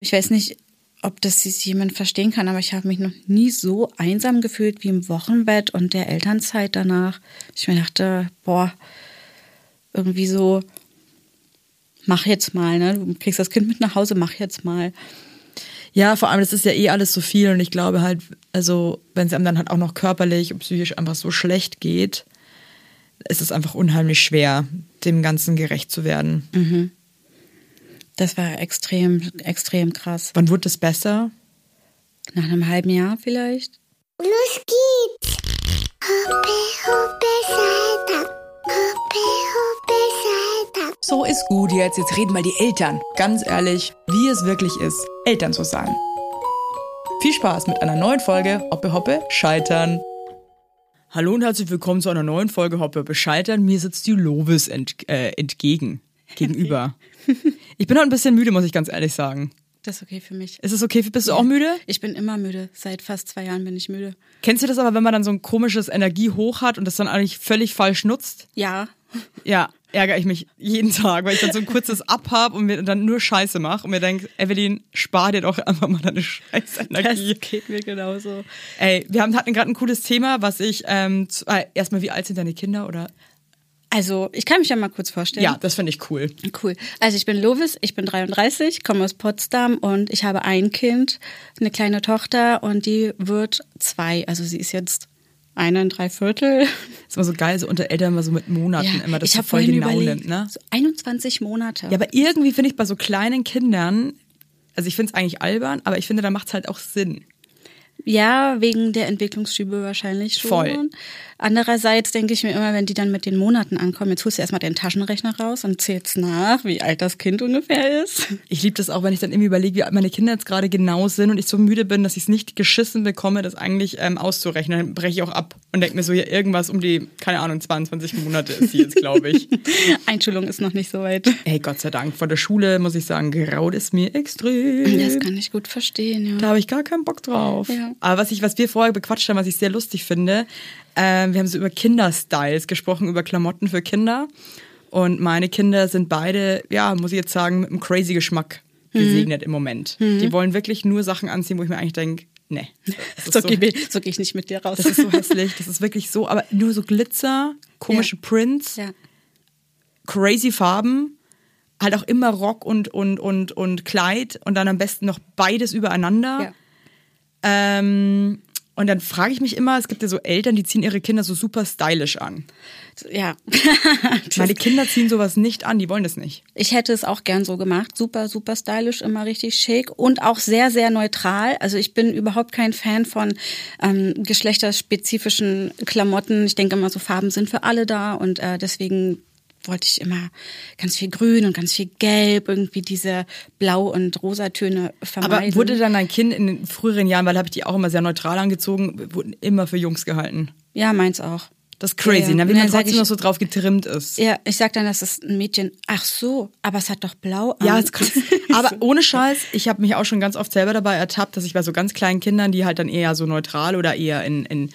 Ich weiß nicht, ob das jemand verstehen kann, aber ich habe mich noch nie so einsam gefühlt wie im Wochenbett und der Elternzeit danach. Ich mir dachte, boah, irgendwie so, mach jetzt mal, ne? Du kriegst das Kind mit nach Hause, mach jetzt mal. Ja, vor allem, das ist ja eh alles so viel und ich glaube halt, also, wenn es einem dann halt auch noch körperlich und psychisch einfach so schlecht geht, ist es einfach unheimlich schwer, dem Ganzen gerecht zu werden. Mhm. Das war extrem, extrem krass. Wann wurde es besser? Nach einem halben Jahr vielleicht. Los geht's! Hoppe, hoppe. So ist gut jetzt, jetzt reden mal die Eltern. Ganz ehrlich, wie es wirklich ist, Eltern zu sein. Viel Spaß mit einer neuen Folge Hoppe Hoppe Scheitern. Hallo und herzlich willkommen zu einer neuen Folge Hoppe Hoppe Scheitern. Mir sitzt die Lovis ent, äh, entgegen, gegenüber. ich bin heute ein bisschen müde, muss ich ganz ehrlich sagen. Das ist okay für mich. Ist es okay? Bist du auch müde? Ich bin immer müde. Seit fast zwei Jahren bin ich müde. Kennst du das aber, wenn man dann so ein komisches Energiehoch hat und das dann eigentlich völlig falsch nutzt? Ja. Ja, ärgere ich mich jeden Tag, weil ich dann so ein kurzes Ab hab und mir dann nur Scheiße mache und mir denke, Evelyn, spar dir doch einfach mal deine scheiß Energie. Das geht mir genauso. Ey, wir haben, hatten gerade ein cooles Thema, was ich, ähm, zu, äh, erstmal, wie alt sind deine Kinder oder? Also, ich kann mich ja mal kurz vorstellen. Ja, das finde ich cool. Cool. Also ich bin Lovis, ich bin 33, komme aus Potsdam und ich habe ein Kind, eine kleine Tochter und die wird zwei. Also sie ist jetzt eine und drei Viertel. ist immer so geil, so unter Eltern mal so mit Monaten immer, das ich so habe voll genau überlegt, nimmt, ne? so 21 Monate. Ja, aber irgendwie finde ich bei so kleinen Kindern, also ich finde es eigentlich albern, aber ich finde, da macht es halt auch Sinn. Ja, wegen der Entwicklungsschübe wahrscheinlich schon. Voll. Andererseits denke ich mir immer, wenn die dann mit den Monaten ankommen, jetzt holst du erstmal den Taschenrechner raus und zählst nach, wie alt das Kind ungefähr ist. Ich liebe das auch, wenn ich dann irgendwie überlege, wie alt meine Kinder jetzt gerade genau sind und ich so müde bin, dass ich es nicht geschissen bekomme, das eigentlich ähm, auszurechnen. Dann breche ich auch ab und denke mir so, ja, irgendwas um die, keine Ahnung, 22 Monate ist sie jetzt, glaube ich. Einschulung ist noch nicht so weit. Ey, Gott sei Dank, vor der Schule muss ich sagen, graut es mir extrem. Das kann ich gut verstehen, ja. Da habe ich gar keinen Bock drauf. Ja. Aber was ich, was wir vorher bequatscht haben, was ich sehr lustig finde, ähm, wir haben so über Kinderstyles gesprochen, über Klamotten für Kinder. Und meine Kinder sind beide, ja, muss ich jetzt sagen, mit einem crazy Geschmack gesegnet im Moment. Die wollen wirklich nur Sachen anziehen, wo ich mir eigentlich denke, nee. So, so- gehe so geh ich nicht mit dir raus. das ist so hässlich, das ist wirklich so, aber nur so Glitzer, komische Prints, ja. crazy Farben, halt auch immer Rock und, und, und, und Kleid und dann am besten noch beides übereinander. ja. Ähm, und dann frage ich mich immer, es gibt ja so Eltern, die ziehen ihre Kinder so super stylisch an. Ja. Meine Kinder ziehen sowas nicht an, die wollen das nicht. Ich hätte es auch gern so gemacht. Super, super stylisch, immer richtig schick und auch sehr, sehr neutral. Also ich bin überhaupt kein Fan von ähm, geschlechterspezifischen Klamotten. Ich denke immer, so Farben sind für alle da und äh, deswegen wollte ich immer ganz viel Grün und ganz viel Gelb, irgendwie diese Blau- und Rosatöne vermeiden. Aber wurde dann dein Kind in den früheren Jahren, weil habe ich die auch immer sehr neutral angezogen, wurden immer für Jungs gehalten. ja, meins auch. Das ist crazy, Ja, ne? wie man trotzdem ich- noch so drauf getrimmt ist. Ja, ich sag dann, das ist ein Mädchen. Ach so, aber es hat doch blau an. Ja, ist krass. Aber ohne Scheiß, ich habe mich auch schon ganz oft selber dabei ertappt, dass ich bei so ganz kleinen Kindern, die halt dann eher so neutral oder eher in, in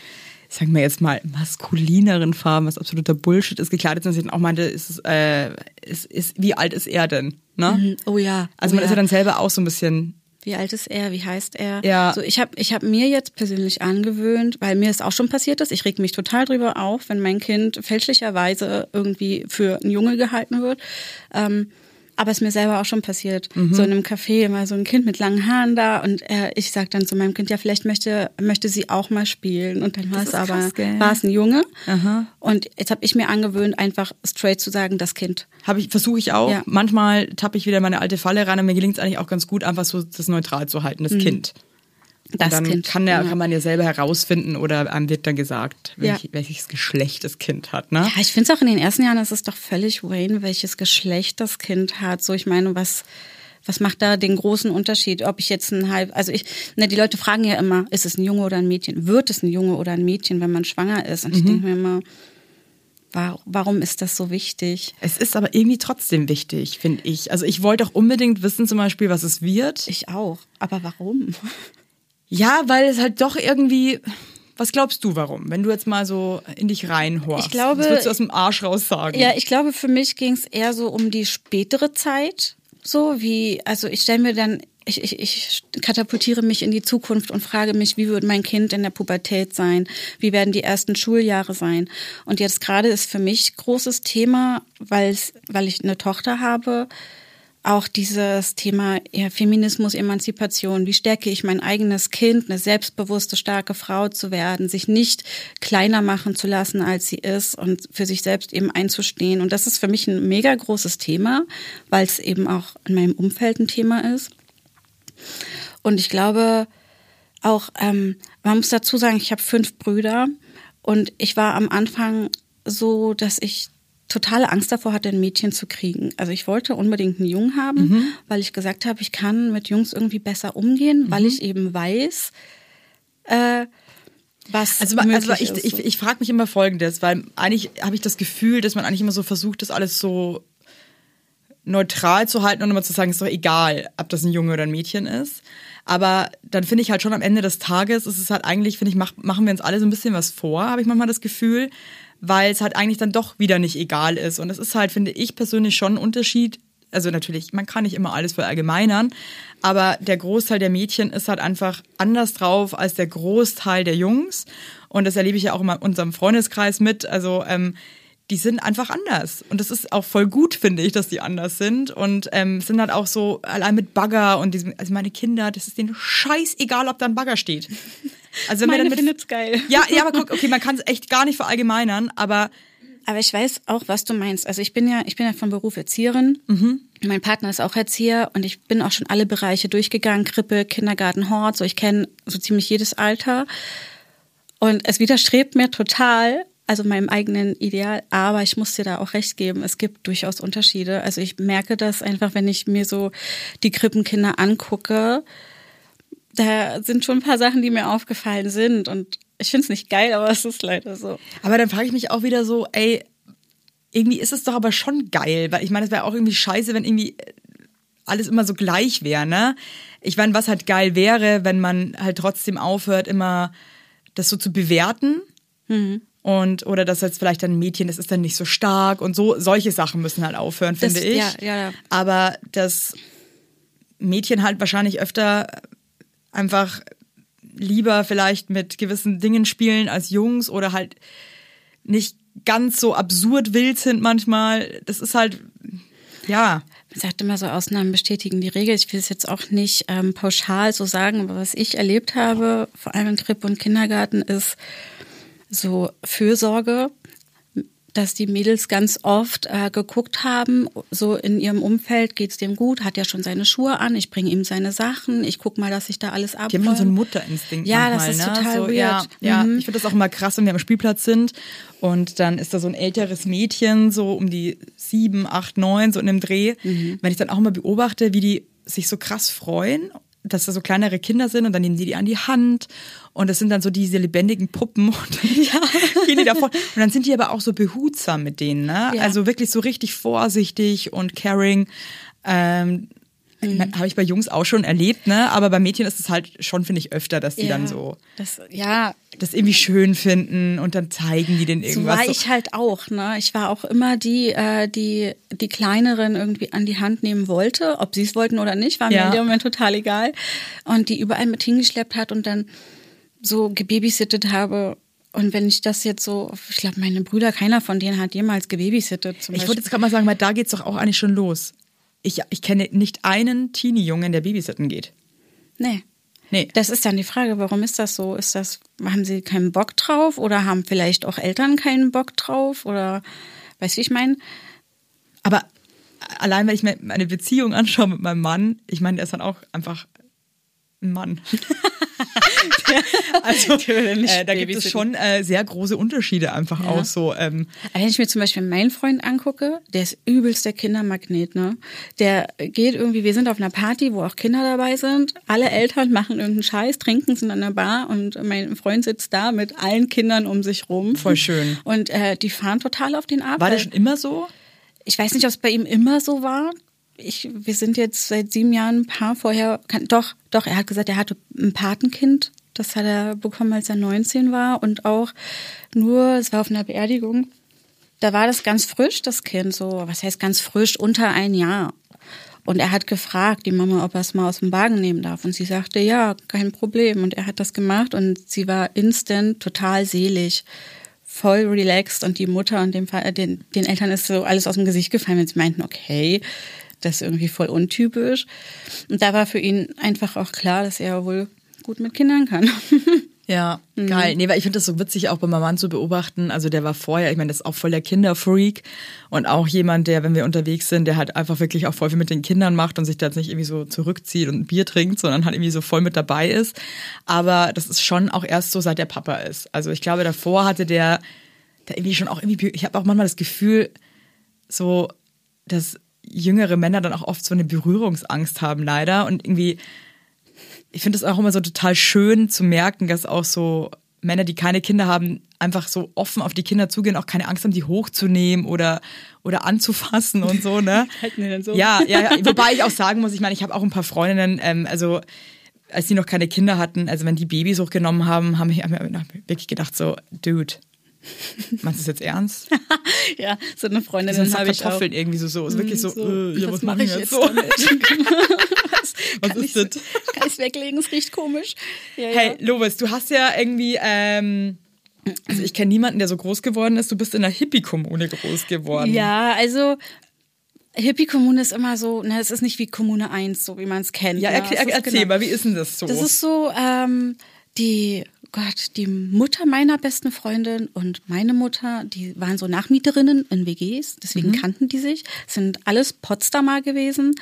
sagen wir jetzt mal, maskulineren Farben, was absoluter Bullshit ist, gekleidet sind, dass ich dann auch meinte, ist, es, äh, ist, ist, wie alt ist er denn? Ne? Oh ja. Also oh man ist ja dann selber auch so ein bisschen, Wie alt ist er? Wie heißt er? Ja. So, ich habe ich hab mir jetzt persönlich angewöhnt, weil mir es auch schon passiert ist. Ich reg mich total drüber auf, wenn mein Kind fälschlicherweise irgendwie für ein Junge gehalten wird. Ähm, aber es ist mir selber auch schon passiert. Mhm. So in einem Café war so ein Kind mit langen Haaren da und äh, ich sag dann zu meinem Kind, ja, vielleicht möchte, möchte sie auch mal spielen. Und dann war es aber, war es ein Junge. Aha. Und jetzt habe ich mir angewöhnt, einfach straight zu sagen, das Kind. habe ich, versuche ich auch. Ja. Manchmal tappe ich wieder in meine alte Falle rein und mir gelingt es eigentlich auch ganz gut, einfach so das neutral zu halten, das Kind. Das dann Kind. Kann, der, ja. kann man ja selber herausfinden oder einem wird dann gesagt, welch, Ja. welches Geschlecht das Kind hat. Ne? Ja, ich finde es auch in den ersten Jahren ist es doch völlig Wayne, welches Geschlecht das Kind hat. So, ich meine, was, was macht da den großen Unterschied? Ob ich jetzt ein halb, also ich, ne, die Leute fragen ja immer, ist es ein Junge oder ein Mädchen? Wird es ein Junge oder ein Mädchen, wenn man schwanger ist? Und ich denke mir immer, wa- warum ist das so wichtig? Es ist aber irgendwie trotzdem wichtig, finde ich. Also ich wollte auch unbedingt wissen zum Beispiel, was es wird. Ich auch. Aber warum? Ja, weil es halt doch irgendwie. Was glaubst du, warum? Wenn du jetzt mal so in dich reinhorchst. Ich glaube- Was würdest du aus dem Arsch raus sagen? Ja, ich glaube, für mich ging es eher so um die spätere Zeit. So wie, also ich stelle mir dann ich, ich, ich katapultiere mich in die Zukunft und frage mich, wie wird mein Kind in der Pubertät sein? Wie werden die ersten Schuljahre sein? Und jetzt gerade ist für mich großes Thema, weil weil ich eine Tochter habe, auch dieses Thema ja, Feminismus, Emanzipation, wie stärke ich mein eigenes Kind, eine selbstbewusste, starke Frau zu werden, sich nicht kleiner machen zu lassen, als sie ist und für sich selbst eben einzustehen. Und das ist für mich ein mega großes Thema, weil es eben auch in meinem Umfeld ein Thema ist. Und ich glaube auch, ähm, man muss dazu sagen, ich habe fünf Brüder und ich war am Anfang so, dass ich totale Angst davor hatte, ein Mädchen zu kriegen. Also ich wollte unbedingt einen Jungen haben, mhm. weil ich gesagt habe, ich kann mit Jungs irgendwie besser umgehen, mhm. weil ich eben weiß, äh, was also, also ich, ist, ich, ich frage mich immer Folgendes, weil eigentlich habe ich das Gefühl, dass man eigentlich immer so versucht, das alles so neutral zu halten und immer zu sagen, ist doch egal, ob das ein Junge oder ein Mädchen ist. Aber dann finde ich halt schon am Ende des Tages, ist es halt eigentlich, finde ich, mach, machen wir uns alle so ein bisschen was vor, habe ich manchmal das Gefühl, weil es halt eigentlich dann doch wieder nicht egal ist. Und es ist halt, finde ich persönlich, schon ein Unterschied. Also natürlich, man kann nicht immer alles verallgemeinern, aber der Großteil der Mädchen ist halt einfach anders drauf als der Großteil der Jungs. Und das erlebe ich ja auch in unserem Freundeskreis mit. Also ähm, die sind einfach anders. Und das ist auch voll gut, finde ich, dass die anders sind. Und ähm, sind halt auch so, allein mit Bagger und diesem, also meine Kinder, das ist denen scheißegal, ob da ein Bagger steht. Also wenn Meine findet's geil. Ja, ja, aber guck, okay, man kann es echt gar nicht verallgemeinern, aber aber ich weiß auch, was du meinst. Also ich bin ja, ich bin ja von Beruf Erzieherin. Mhm. Mein Partner ist auch Erzieher und ich bin auch schon alle Bereiche durchgegangen, Krippe, Kindergarten, Hort, so ich kenne so ziemlich jedes Alter. Und es widerstrebt mir total, also meinem eigenen Ideal, aber ich muss dir da auch recht geben, es gibt durchaus Unterschiede. Also ich merke das einfach, wenn ich mir so die Krippenkinder angucke, da sind schon ein paar Sachen, die mir aufgefallen sind und ich finde es nicht geil, aber es ist leider so. Aber dann frage ich mich auch wieder so, ey, irgendwie ist es doch aber schon geil, weil ich meine, es wäre auch irgendwie scheiße, wenn irgendwie alles immer so gleich wäre, ne? Ich meine, was halt geil wäre, wenn man halt trotzdem aufhört, immer das so zu bewerten. Mhm. Und, oder dass jetzt vielleicht ein Mädchen, das ist dann nicht so stark und so, solche Sachen müssen halt aufhören, finde das, ich. Ja, ja, ja. Aber das Mädchen halt wahrscheinlich öfter einfach lieber vielleicht mit gewissen Dingen spielen als Jungs oder halt nicht ganz so absurd wild sind manchmal. Das ist halt, ja. Man sagt immer so, Ausnahmen bestätigen die Regel. Ich will es jetzt auch nicht ähm, pauschal so sagen, aber was ich erlebt habe, vor allem in Krippe und Kindergarten, ist so Fürsorge dass die Mädels ganz oft äh, geguckt haben, so in ihrem Umfeld geht's dem gut, hat ja schon seine Schuhe an, ich bringe ihm seine Sachen, ich guck mal, dass ich da alles ab. Die haben so einen Mutterinstinkt. Ja, manchmal, das ist ne? total so, weird. Ja, ja. Mhm. ich finde das auch immer krass, wenn wir am Spielplatz sind und dann ist da so ein älteres Mädchen, so um die sieben, acht, neun, so in dem Dreh. Mhm. Wenn ich dann auch immer beobachte, wie die sich so krass freuen dass da so kleinere Kinder sind und dann nehmen die die an die Hand und das sind dann so diese lebendigen Puppen und dann ja. gehen die davon. Und dann sind die aber auch so behutsam mit denen, ne? Ja. Also wirklich so richtig vorsichtig und caring. Ähm, Mhm. Habe ich bei Jungs auch schon erlebt, ne? Aber bei Mädchen ist es halt schon, finde ich, öfter, dass die ja, dann so das, ja. das irgendwie schön finden und dann zeigen die den irgendwas. So war ich halt auch, ne? Ich war auch immer die, äh, die die kleineren irgendwie an die Hand nehmen wollte, ob sie es wollten oder nicht, war mir ja. in dem Moment total egal. Und die überall mit hingeschleppt hat und dann so gebabysittet habe und wenn ich das jetzt so, ich glaube, meine Brüder, keiner von denen hat jemals gebabysittet. Ich wollte jetzt gerade mal sagen, weil da geht's doch auch eigentlich schon los ich, ich kenne nicht einen Teenie-Jungen, der babysitten geht. Nee. Nee. Das ist dann die Frage, warum ist das so? Ist das, haben sie keinen Bock drauf oder haben vielleicht auch Eltern keinen Bock drauf oder weißt du, wie ich meine? Aber allein, wenn ich mir meine Beziehung anschaue mit meinem Mann, ich meine, der ist dann auch einfach ein Mann. also äh, da gibt es schon äh, sehr große Unterschiede einfach ja. auch so. Ähm. Wenn ich mir zum Beispiel meinen Freund angucke, der ist übelst der Kindermagnet, ne? Der geht irgendwie, wir sind auf einer Party, wo auch Kinder dabei sind. Alle Eltern machen irgendeinen Scheiß, trinken, sind an der Bar und mein Freund sitzt da mit allen Kindern um sich rum. Voll schön. Und äh, die fahren total auf den ab. War der schon immer so? Ich weiß nicht, ob es bei ihm immer so war ich, wir sind jetzt seit sieben Jahren ein Paar. Vorher, kann, doch, doch, er hat gesagt, er hatte ein Patenkind. Das hat er bekommen, als er 19 war. Und auch nur, es war auf einer Beerdigung. Da war das ganz frisch, das Kind, so, was heißt ganz frisch, unter ein Jahr. Und er hat gefragt, die Mama, ob er es mal aus dem Wagen nehmen darf. Und sie sagte, ja, kein Problem. Und er hat das gemacht und sie war instant total selig, voll relaxed. Und die Mutter und dem, den, den Eltern ist so alles aus dem Gesicht gefallen, wenn sie meinten, okay, das ist irgendwie voll untypisch. Und da war für ihn einfach auch klar, dass er wohl gut mit Kindern kann. Ja, Mhm. geil. Nee, weil ich finde das so witzig, auch bei meinem Mann zu beobachten. Also der war vorher, ich meine, das ist auch voll der Kinderfreak und auch jemand, der, wenn wir unterwegs sind, der halt einfach wirklich auch voll viel mit den Kindern macht und sich da jetzt nicht irgendwie so zurückzieht und ein Bier trinkt, sondern halt irgendwie so voll mit dabei ist. Aber das ist schon auch erst so, seit der Papa ist. Also ich glaube, davor hatte der, der irgendwie schon auch irgendwie, ich habe auch manchmal das Gefühl, so, dass jüngere Männer dann auch oft so eine Berührungsangst haben, leider. Und irgendwie, ich finde es auch immer so total schön zu merken, dass auch so Männer, die keine Kinder haben, einfach so offen auf die Kinder zugehen, auch keine Angst haben, die hochzunehmen oder, oder anzufassen und so, ne? Halten die denn so? Ja, ja, ja. Wobei ich auch sagen muss, ich meine, ich habe auch ein paar Freundinnen, ähm, also als die noch keine Kinder hatten, also wenn die Babys hochgenommen haben, haben wir wirklich gedacht so, Dude, meinst du das jetzt ernst? Ja, so eine Freundin So habe ich auch. Kartoffeln irgendwie so, so, ist wirklich so, äh, ja, was, mache machen ich jetzt so? was Was ist ich, das? Kann ich weglegen? Es riecht komisch. Ja, Hey, ja. Lovis, du hast ja irgendwie, ähm, also ich kenne niemanden, der so groß geworden ist. Du bist in einer Hippie-Kommune groß geworden. Ja, also Hippie-Kommune ist immer so, ne, es ist nicht wie Kommune 1, so wie man es kennt. Ja, ne? erklär, Es erzähl genau- mal, wie ist denn das so? Das ist so, ähm, die, Gott, die Mutter meiner besten Freundin und meine Mutter, die waren so Nachmieterinnen in WGs, deswegen kannten die sich, sind alles Potsdamer gewesen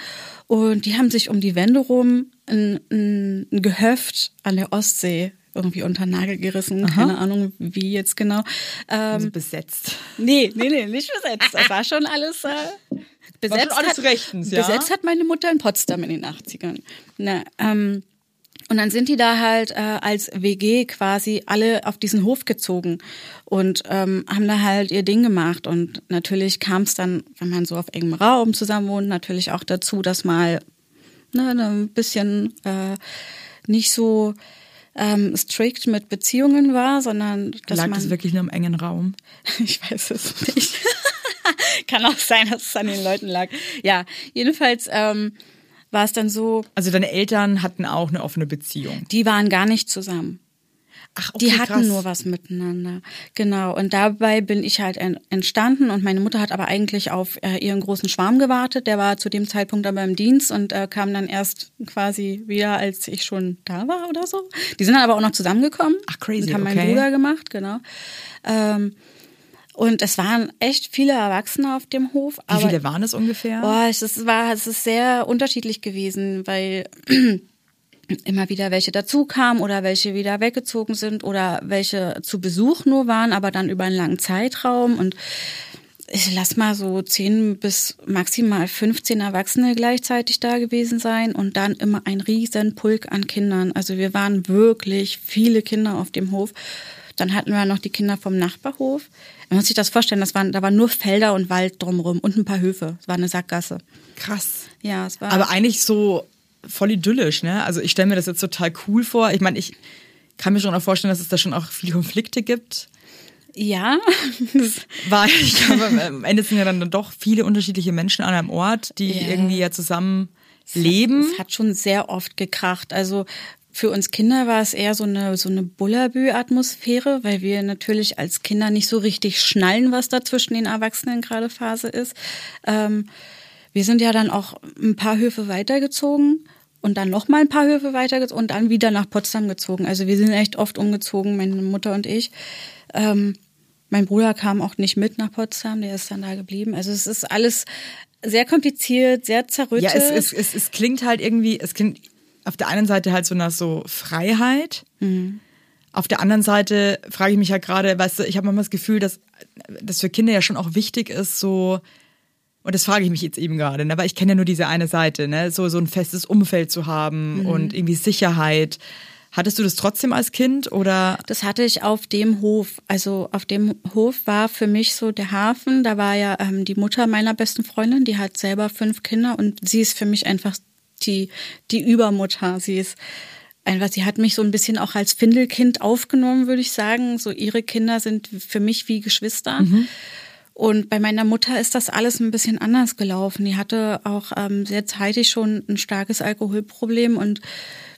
und die haben sich um die Wende rum ein, ein, Gehöft an der Ostsee irgendwie unter Nagel gerissen, keine Ahnung wie jetzt genau. Ähm, also besetzt. Nee, nee, nee, nicht besetzt. Das war schon alles äh, besetzt. schon alles hat, rechtens, ja? Besetzt hat meine Mutter in Potsdam in den 80ern. Na, ähm, und dann sind die da halt äh, als WG quasi alle auf diesen Hof gezogen und ähm, haben da halt ihr Ding gemacht. Und natürlich kam es dann, wenn man so auf engem Raum zusammen wohnt, natürlich auch dazu, dass mal ne, ein bisschen äh, nicht so ähm, strikt mit Beziehungen war, sondern dass Lag man das wirklich nur im engen Raum? ich weiß es nicht. Kann auch sein, dass es an den Leuten lag. Ja, jedenfalls ähm, war es dann so, Also deine Eltern hatten auch eine offene Beziehung. die waren gar nicht zusammen. Ach, Die hatten nur was miteinander. Genau. Und dabei bin ich halt en- entstanden und meine Mutter hat aber eigentlich auf äh, ihren großen Schwarm gewartet. Der war zu dem Zeitpunkt aber im Dienst und äh, kam dann erst quasi wieder, als ich schon da war oder so. Die sind dann aber auch noch zusammengekommen. Ach, crazy, Und haben okay. meinen Bruder gemacht, genau. Ähm, und es waren echt viele Erwachsene auf dem Hof. Wie viele waren es ungefähr? Boah, es ist, war, es ist sehr unterschiedlich gewesen, weil immer wieder welche dazukamen oder welche wieder weggezogen sind oder welche zu Besuch nur waren, aber dann über einen langen Zeitraum und ich lass mal so 10 bis maximal 15 Erwachsene gleichzeitig da gewesen sein und dann immer ein riesen Pulk an Kindern. Also wir waren wirklich viele Kinder auf dem Hof. Dann hatten wir noch die Kinder vom Nachbarhof. Man muss sich das vorstellen, das waren, da waren nur Felder und Wald drumherum und ein paar Höfe. Es war eine Sackgasse. Krass. Ja, es war. Aber eigentlich so voll idyllisch, ne? Also ich stelle mir das jetzt total cool vor. Ich meine, ich kann mir schon auch vorstellen, dass es da schon auch viele Konflikte gibt. ja, Weil ich glaube, am Ende sind ja dann doch viele unterschiedliche Menschen an einem Ort, die Ja. irgendwie ja zusammen leben. Es hat schon sehr oft gekracht. Also für uns Kinder war es eher so eine, so eine Bullabü-Atmosphäre, weil wir natürlich als Kinder nicht so richtig schnallen, was da zwischen den Erwachsenen gerade Phase ist. Ähm, wir sind ja dann auch ein paar Höfe weitergezogen und dann noch mal ein paar Höfe weitergezogen und dann wieder nach Potsdam gezogen. Also wir sind echt oft umgezogen, meine Mutter und ich. Ähm, mein Bruder kam auch nicht mit nach Potsdam, der ist dann da geblieben. Also es ist alles sehr kompliziert, sehr zerrüttet. Ja, es, es, es, es klingt halt irgendwie, es klingt auf der einen Seite halt so nach so Freiheit. Auf der anderen Seite frage ich mich ja gerade, weißt du, ich habe manchmal das Gefühl, dass das für Kinder ja schon auch wichtig ist, so und das frage ich mich jetzt eben gerade, ne? weil ich kenne ja nur diese eine Seite, ne? so, so ein festes Umfeld zu haben und irgendwie Sicherheit. Hattest du das trotzdem als Kind oder? Das hatte ich auf dem Hof. Also auf dem Hof war für mich so der Hafen. Da war ja ähm, die Mutter meiner besten Freundin, die hat selber fünf Kinder und sie ist für mich einfach die, die Übermutter. Sie ist einfach, sie hat mich so ein bisschen auch als Findelkind aufgenommen, würde ich sagen. So ihre Kinder sind für mich wie Geschwister. Und bei meiner Mutter ist das alles ein bisschen anders gelaufen. Die hatte auch ähm, sehr zeitig schon ein starkes Alkoholproblem und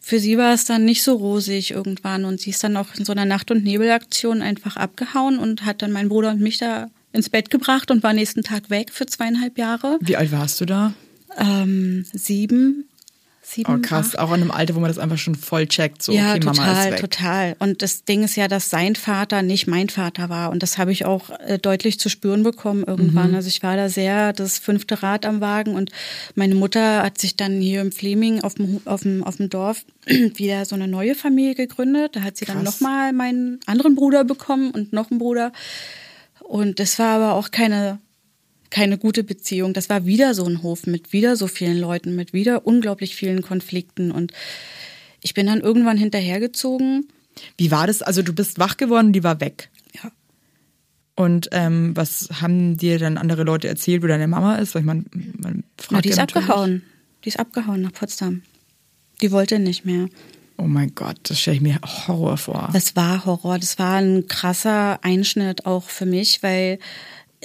für sie war es dann nicht so rosig irgendwann. Und sie ist dann auch in so einer Nacht- und Nebelaktion einfach abgehauen und hat dann meinen Bruder und mich da ins Bett gebracht und war nächsten Tag weg für zweieinhalb Jahre. Wie alt warst du da? Ähm, sieben. Sieben, Oh, krass. Auch in einem Alter, wo man das einfach schon voll checkt. So, ja, okay, Mama total, ist weg. total. Und das Ding ist ja, dass sein Vater nicht mein Vater war. Und das habe ich auch äh, deutlich zu spüren bekommen irgendwann. Mhm. Also ich war da sehr das fünfte Rad am Wagen. Und meine Mutter hat sich dann hier im Fleming auf dem, auf dem, auf dem Dorf wieder so eine neue Familie gegründet. Da hat sie dann Krass. nochmal meinen anderen Bruder bekommen und noch einen Bruder. Und das war aber auch keine keine gute Beziehung. Das war wieder so ein Hof mit wieder so vielen Leuten, mit wieder unglaublich vielen Konflikten. Und ich bin dann irgendwann hinterhergezogen. Wie war das? Also du bist wach geworden, die war weg. Ja. Und ähm, was haben dir dann andere Leute erzählt, wo deine Mama ist? Weil ich meine, man fragt Na, die ist ja abgehauen. Die ist abgehauen nach Potsdam. Die wollte nicht mehr. Oh mein Gott, das stelle ich mir Horror vor. Das war Horror. Das war ein krasser Einschnitt auch für mich, weil,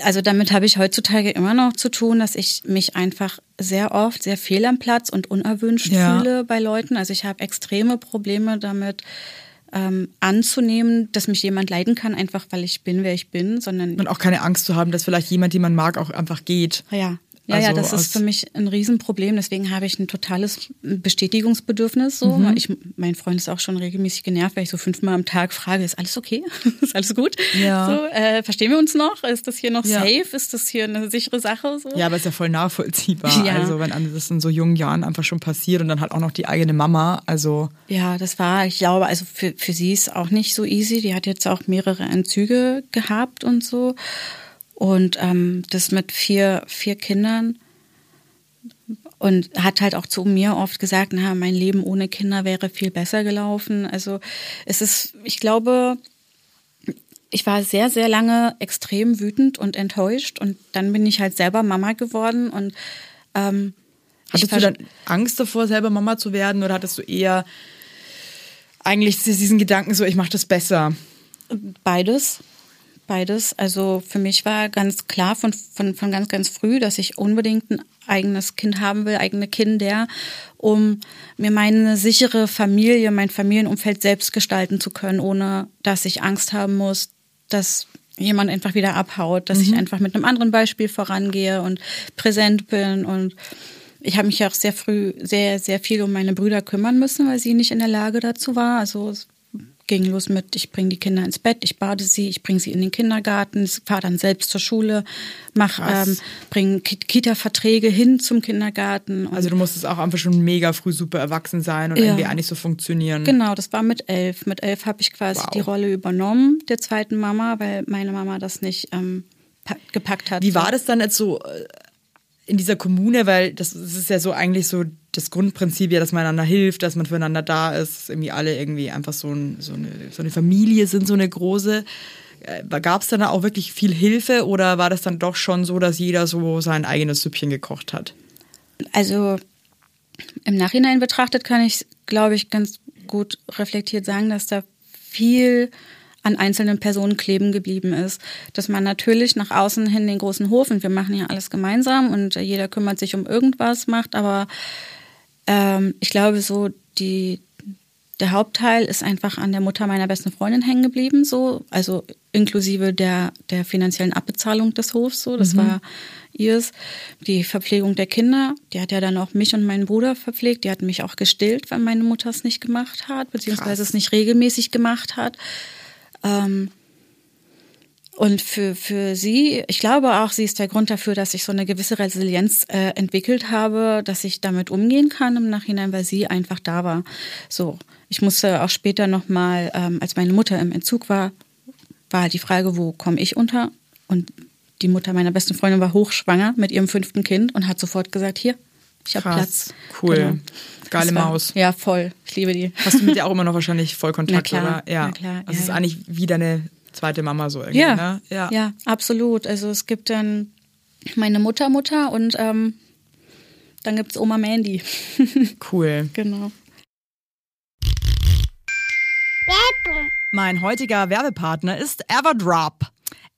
also damit habe ich heutzutage immer noch zu tun, dass ich mich einfach sehr oft sehr fehl am Platz und unerwünscht Ja. fühle bei Leuten. Also ich habe extreme Probleme damit ähm, anzunehmen, dass mich jemand leiden kann, einfach weil ich bin, wer ich bin, sondern Und auch keine Angst zu haben, dass vielleicht jemand, den man mag, auch einfach geht. ja. Ja, ja, Also das aus- ist für mich ein Riesenproblem. Deswegen habe ich ein totales Bestätigungsbedürfnis. So. Mhm. Ich, mein Freund ist auch schon regelmäßig genervt, weil ich so fünfmal am Tag frage, ist alles okay? ist alles gut? Ja. So, äh, verstehen wir uns noch? Ist das hier noch Ja. safe? Ist das hier eine sichere Sache? So? Ja, aber ist ja voll nachvollziehbar. Ja. Also wenn einem das in so jungen Jahren einfach schon passiert und dann halt auch noch die eigene Mama. Also Ja, das war, ich glaube, also für, für sie ist auch nicht so easy. Die hat jetzt auch mehrere Entzüge gehabt und so. Und ähm, das mit vier, vier Kindern. Und hat halt auch zu mir oft gesagt, na, mein Leben ohne Kinder wäre viel besser gelaufen. Also es ist, ich glaube, ich war sehr, sehr lange extrem wütend und enttäuscht. Und dann bin ich halt selber Mama geworden und ähm, hattest du dann Angst davor, selber Mama zu werden oder hattest du eher eigentlich diesen Gedanken so, ich mache das besser? Beides. Beides. Also für mich war ganz klar von, von, von ganz, ganz früh, dass ich unbedingt ein eigenes Kind haben will, eigene Kinder, um mir meine sichere Familie, mein Familienumfeld selbst gestalten zu können, ohne dass ich Angst haben muss, dass jemand einfach wieder abhaut, dass ich einfach mit einem anderen Beispiel vorangehe und präsent bin und ich habe mich ja auch sehr früh sehr, sehr viel um meine Brüder kümmern müssen, weil sie nicht in der Lage dazu war. Also ging los mit, ich bringe die Kinder ins Bett, ich bade sie, ich bringe sie in den Kindergarten, fahre dann selbst zur Schule, mach, ähm, bringe Ki- Kita-Verträge hin zum Kindergarten. Also du musstest auch einfach schon mega früh super erwachsen sein und Ja. irgendwie eigentlich so funktionieren. Genau, das war mit elf. Mit elf habe ich quasi Wow. die Rolle übernommen der zweiten Mama, weil meine Mama das nicht ähm, pa- gepackt hat. Wie war das dann jetzt so äh, in dieser Kommune? Weil das, ist ja so eigentlich so das Grundprinzip, ja, dass man einander hilft, dass man füreinander da ist, irgendwie alle irgendwie einfach so, ein, so, eine, so eine Familie sind, so eine große. Gab es dann auch wirklich viel Hilfe oder war das dann doch schon so, dass jeder so sein eigenes Süppchen gekocht hat? Also im Nachhinein betrachtet kann ich, glaube ich, ganz gut reflektiert sagen, dass da viel an einzelnen Personen kleben geblieben ist. Dass man natürlich nach außen hin den großen Hof und wir machen ja alles gemeinsam und jeder kümmert sich um irgendwas, macht, aber ähm, ich glaube so, die, der Hauptteil ist einfach an der Mutter meiner besten Freundin hängen geblieben, so, also inklusive der, der finanziellen Abbezahlung des Hofs, so, das war ihrs. Die Verpflegung der Kinder, die hat ja dann auch mich und meinen Bruder verpflegt, die hat mich auch gestillt, weil meine Mutter es nicht gemacht hat, beziehungsweise Krass. es nicht regelmäßig gemacht hat. Ähm, und für, für sie, ich glaube auch, sie ist der Grund dafür, dass ich so eine gewisse Resilienz äh, entwickelt habe, dass ich damit umgehen kann im Nachhinein, weil sie einfach da war. So, ich musste auch später nochmal, ähm, als meine Mutter im Entzug war, war die Frage, wo komme ich unter? Und die Mutter meiner besten Freundin war hochschwanger mit ihrem fünften Kind und hat sofort gesagt, hier, ich habe Platz. cool. Genau. Geile war- Maus. Ja, voll. Ich liebe die. Hast du mit der auch immer noch wahrscheinlich voll Kontakt, Na klar, oder? Ja. na klar, Also ja, es ist ja. eigentlich wie deine zweite Mama so irgendwie, Ja, ne? ja, absolut. Also es gibt dann meine Mutter, Mutter und ähm, dann gibt's Oma Mandy. Cool. genau. Mein heutiger Werbepartner ist Everdrop.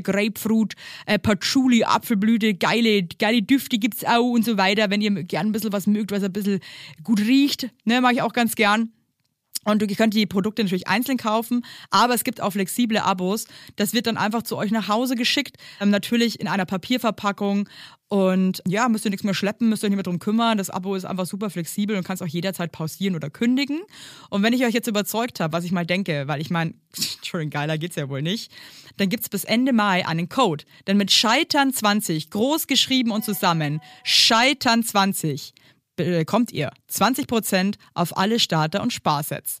Grapefruit, äh, Patchouli, Apfelblüte, geile, geile Düfte gibt's auch und so weiter. Wenn ihr gern ein bisschen was mögt, was ein bisschen gut riecht, ne, mache ich auch ganz gern. Und ihr könnt die Produkte natürlich einzeln kaufen, aber es gibt auch flexible Abos. Das wird dann einfach zu euch nach Hause geschickt, ähm, natürlich in einer Papierverpackung. Und ja, müsst ihr nichts mehr schleppen, müsst ihr nicht mehr drum kümmern. Das Abo ist einfach super flexibel und kannst auch jederzeit pausieren oder kündigen. Und wenn ich euch jetzt überzeugt habe, was ich mal denke, weil ich meine, Entschuldigung, geiler geht's ja wohl nicht, dann gibt's bis Ende Mai einen Code. Denn mit Scheitern 20, groß geschrieben und zusammen, Scheitern 20, bekommt ihr 20% auf alle Starter- und Sparsets.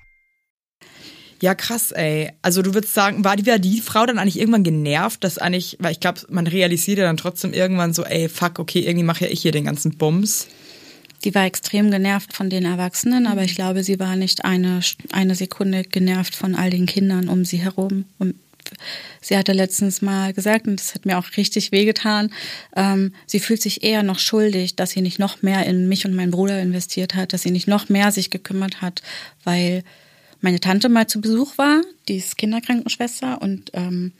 Ja, krass, ey. Also du würdest sagen, war die, war die Frau dann eigentlich irgendwann genervt, dass eigentlich, weil ich glaube, man realisiert ja dann trotzdem irgendwann so, ey, fuck, okay, irgendwie mache ja ich hier den ganzen Bums. Die war extrem genervt von den Erwachsenen, aber ich glaube, sie war nicht eine, eine Sekunde genervt von all den Kindern um sie herum. Und sie hatte letztens mal gesagt, und das hat mir auch richtig wehgetan, ähm, sie fühlt sich eher noch schuldig, dass sie nicht noch mehr in mich und meinen Bruder investiert hat, dass sie nicht noch mehr sich gekümmert hat, weil meine Tante mal zu Besuch war, die ist Kinderkrankenschwester und ähm,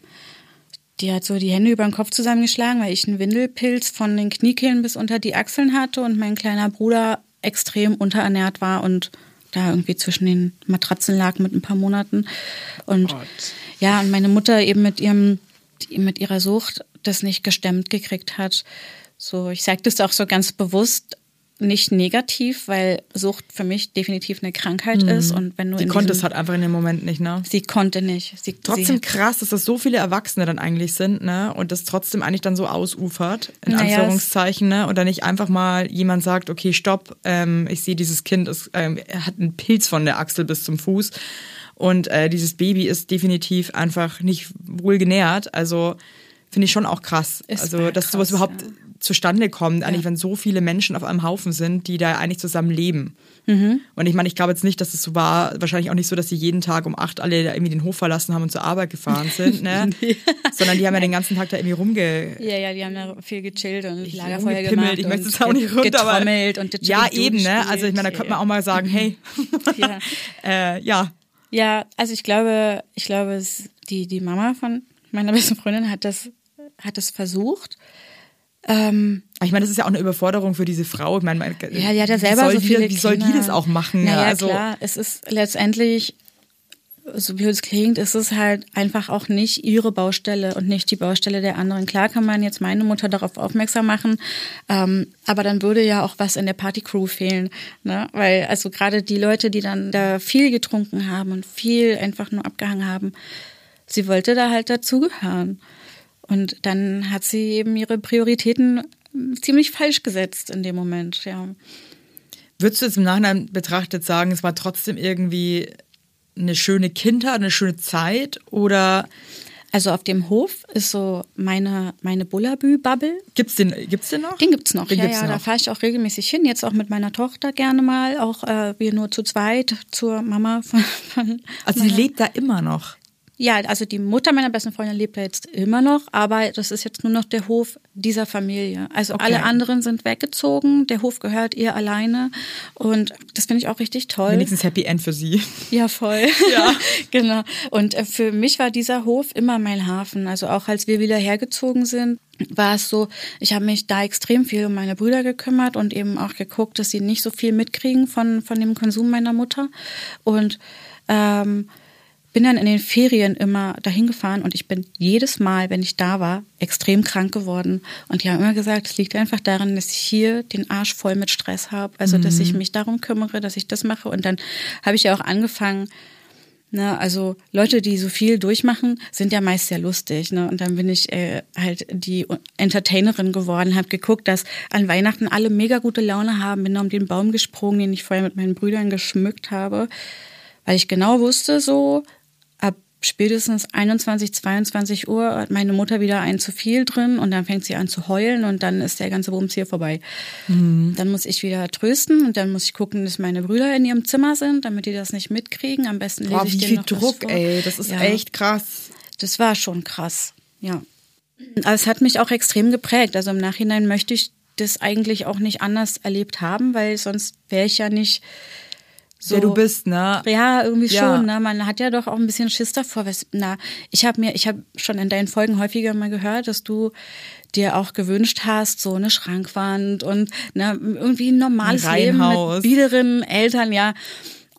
die hat so die Hände über den Kopf zusammengeschlagen, weil ich einen Windelpilz von den Kniekehlen bis unter die Achseln hatte und mein kleiner Bruder extrem unterernährt war und da irgendwie zwischen den Matratzen lag mit ein paar Monaten. Und ja, und meine Mutter eben mit ihrem, mit ihrer Sucht das nicht gestemmt gekriegt hat. So, ich sage das auch so ganz bewusst, nicht negativ, weil Sucht für mich definitiv eine Krankheit ist. Und wenn du in konnte es halt einfach in dem Moment nicht, ne? Sie konnte nicht. Sie, Trotzdem sie, krass, dass das so viele Erwachsene dann eigentlich sind, ne? Und das trotzdem eigentlich dann so ausufert, in Naja, Anführungszeichen, ne? Und dann nicht einfach mal jemand sagt, okay, stopp, ähm, ich sehe dieses Kind, es ähm, er hat einen Pilz von der Achsel bis zum Fuß. Und äh, dieses Baby ist definitiv einfach nicht wohl genährt. Also finde ich schon auch krass. Ist also, dass krass, sowas überhaupt ja. zustande kommt, eigentlich, wenn so viele Menschen auf einem Haufen sind, die da eigentlich zusammen leben. Mhm. Und ich meine, ich glaube jetzt nicht, dass es so war, wahrscheinlich auch nicht so, dass sie jeden Tag um acht alle da irgendwie den Hof verlassen haben und zur Arbeit gefahren sind, ne? Sondern die haben ja den ganzen Tag da irgendwie rumge... ja, ja, die haben da viel gechillt und Ich Lagerfeuer gemacht. ich möchte es auch nicht runter, aber und ja eben, ne? Also ich meine, da könnte man auch mal sagen, hey, Ja. äh, ja, Ja, also ich glaube, ich glaube, die, die Mama von meiner besten Freundin hat das, hat das versucht. Ähm, ich meine, das ist ja auch eine Überforderung für diese Frau. Ich meine, meine ja, die hat ja selber soll so die, viele Wie soll die das auch machen? Naja, also, klar, es ist letztendlich, so wie es klingt, ist es halt einfach auch nicht ihre Baustelle und nicht die Baustelle der anderen. Klar kann man jetzt meine Mutter darauf aufmerksam machen, ähm, aber dann würde ja auch was in der Partycrew fehlen. Ne? Weil also gerade die Leute, die dann da viel getrunken haben und viel einfach nur abgehangen haben, sie wollte da halt dazugehören. Und dann hat sie eben ihre Prioritäten ziemlich falsch gesetzt in dem Moment, ja. Würdest du jetzt im Nachhinein betrachtet sagen, es war trotzdem irgendwie eine schöne Kindheit, eine schöne Zeit oder Also auf dem Hof ist so meine, meine Bullabü-Bubble. gibt's den, gibt's den noch? Den gibt's noch. Den ja, gibt's ja, da noch. fahre ich auch regelmäßig hin. Jetzt auch mit meiner Tochter gerne mal. Auch äh, wir nur zu zweit zur Mama von. von Also meiner- lebt da immer noch. Ja, also die Mutter meiner besten Freundin lebt da jetzt immer noch, aber das ist jetzt nur noch der Hof dieser Familie. Also Okay. alle anderen sind weggezogen, der Hof gehört ihr alleine und das finde ich auch richtig toll. Wenigstens Happy End für sie. Ja, voll. Ja. genau. Und äh, für mich war dieser Hof immer mein Hafen. Also auch als wir wieder hergezogen sind, war es so, ich habe mich da extrem viel um meine Brüder gekümmert und eben auch geguckt, dass sie nicht so viel mitkriegen von, von dem Konsum meiner Mutter. Und ähm, bin dann in den Ferien immer dahin gefahren und ich bin jedes Mal, wenn ich da war, extrem krank geworden. Und die haben immer gesagt, es liegt einfach daran, dass ich hier den Arsch voll mit Stress habe. Also, dass ich mich darum kümmere, dass ich das mache. Und dann habe ich ja auch angefangen, Ne, also Leute, die so viel durchmachen, sind ja meist sehr lustig. Ne? Und dann bin ich äh, halt die Entertainerin geworden, habe geguckt, dass an Weihnachten alle mega gute Laune haben, bin um den Baum gesprungen, den ich vorher mit meinen Brüdern geschmückt habe, weil ich genau wusste, so spätestens 21, 22 Uhr hat meine Mutter wieder ein zu viel drin und dann fängt sie an zu heulen und dann ist der ganze Bums hier vorbei. Dann muss ich wieder trösten und dann muss ich gucken, dass meine Brüder in ihrem Zimmer sind, damit die das nicht mitkriegen. Am besten lese Boah, ich denen viel noch was Druck, vor. ey. Das ist Ja. echt krass. Das war schon krass, ja. Aber es hat mich auch extrem geprägt. Also im Nachhinein möchte ich das eigentlich auch nicht anders erlebt haben, weil sonst wäre ich ja nicht so. Wer du bist, ne? Ja, irgendwie Ja. schon. Ne? Man hat ja doch auch ein bisschen Schiss davor. Was, na, ich habe mir, ich habe schon in deinen Folgen häufiger mal gehört, dass du dir auch gewünscht hast, so eine Schrankwand und ne, irgendwie ein normales Ein Leben mit biederen Eltern, ja.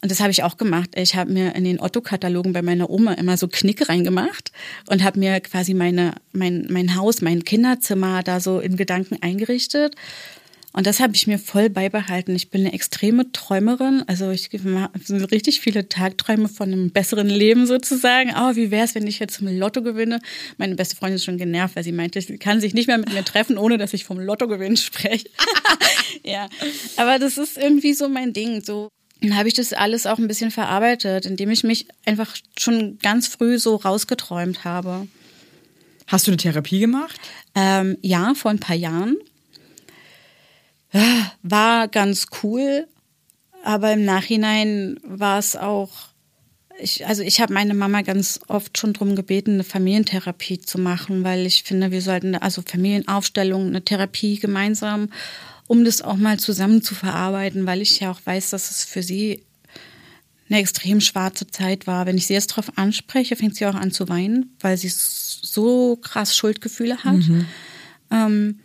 Und das habe ich auch gemacht. Ich habe mir in den Otto-Katalogen bei meiner Oma immer so Knicke reingemacht und habe mir quasi meine, mein, mein Haus, mein Kinderzimmer da so in Gedanken eingerichtet. Und das habe ich mir voll beibehalten. Ich bin eine extreme Träumerin. Also ich so richtig viele Tagträume von einem besseren Leben sozusagen. Oh, wie wäre es, wenn ich jetzt im Lotto gewinne? Meine beste Freundin ist schon genervt, weil sie meinte, sie kann sich nicht mehr mit mir treffen, ohne dass ich vom Lottogewinn spreche. ja, aber das ist irgendwie so mein Ding. So dann habe ich das alles auch ein bisschen verarbeitet, indem ich mich einfach schon ganz früh so rausgeträumt habe. Hast du eine Therapie gemacht? Ähm, ja, vor ein paar Jahren. War ganz cool, aber im Nachhinein war es auch. Ich, also ich habe meine Mama ganz oft schon drum gebeten, eine Familientherapie zu machen, weil ich finde, wir sollten also Familienaufstellung, eine Therapie gemeinsam, um das auch mal zusammen zu verarbeiten, weil ich ja auch weiß, dass es für sie eine extrem schwarze Zeit war. Wenn ich sie jetzt darauf anspreche, fängt sie auch an zu weinen, weil sie so krass Schuldgefühle hat. Ähm,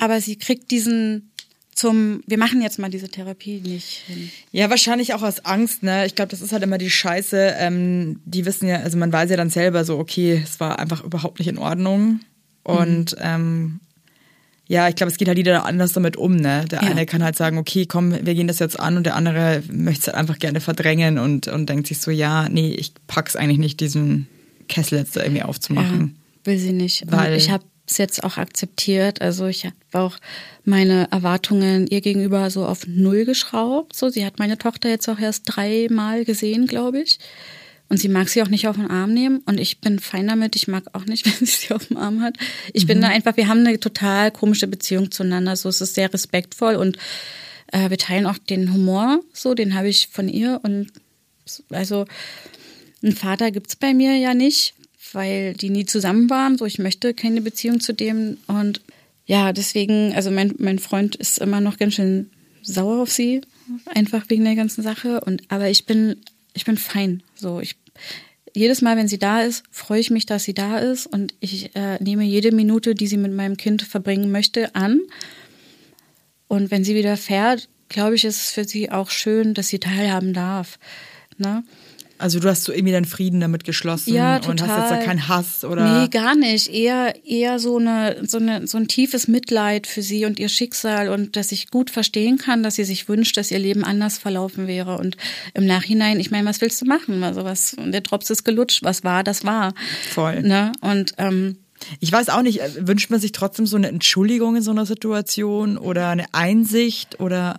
aber sie kriegt diesen zum, wir machen jetzt mal diese Therapie nicht hin. Ja, wahrscheinlich auch aus Angst, ne? Ich glaube, das ist halt immer die Scheiße. Ähm, die wissen ja, also man weiß ja dann selber so, okay, es war einfach überhaupt nicht in Ordnung. Und ähm, ja, ich glaube, es geht halt jeder anders damit um, ne? Der Ja. eine kann halt sagen, okay, komm, wir gehen das jetzt an und der andere möchte es halt einfach gerne verdrängen und, und denkt sich so, ja, nee, ich pack's eigentlich nicht, diesen Kessel jetzt da irgendwie aufzumachen. Will sie nicht. Weil- und ich habe es jetzt auch akzeptiert. Also ich habe auch meine Erwartungen ihr gegenüber so auf null geschraubt. So, sie hat meine Tochter jetzt auch erst dreimal gesehen, glaube ich. Und sie mag sie auch nicht auf den Arm nehmen. Und ich bin fein damit. Ich mag auch nicht, wenn sie sie auf dem Arm hat. Ich bin da einfach, wir haben eine total komische Beziehung zueinander. So, es ist sehr respektvoll und äh, wir teilen auch den Humor. So, den habe ich von ihr. Und also einen Vater gibt's bei mir ja nicht, weil die nie zusammen waren. So, ich möchte keine Beziehung zu dem. Und ja, deswegen, also mein, mein Freund ist immer noch ganz schön sauer auf sie, einfach wegen der ganzen Sache. Und aber ich bin, ich bin fein. So, ich jedes Mal, wenn sie da ist, freue ich mich, dass sie da ist und ich äh, nehme jede Minute, die sie mit meinem Kind verbringen möchte, an. Und wenn sie wieder fährt, glaube ich, ist es für sie auch schön, dass sie teilhaben darf. Ne? Also du hast so irgendwie deinen Frieden damit geschlossen Ja, und hast jetzt da total. keinen Hass oder. Nee, gar nicht. Eher, eher so, eine, so, eine, so ein tiefes Mitleid für sie und ihr Schicksal und dass ich gut verstehen kann, dass sie sich wünscht, dass ihr Leben anders verlaufen wäre. Und im Nachhinein, ich meine, was willst du machen? Also was, der Drops ist gelutscht, was war, das war. Voll. Ne? Und ähm, Ich weiß auch nicht, äh, wünscht man sich trotzdem so eine Entschuldigung in so einer Situation oder eine Einsicht oder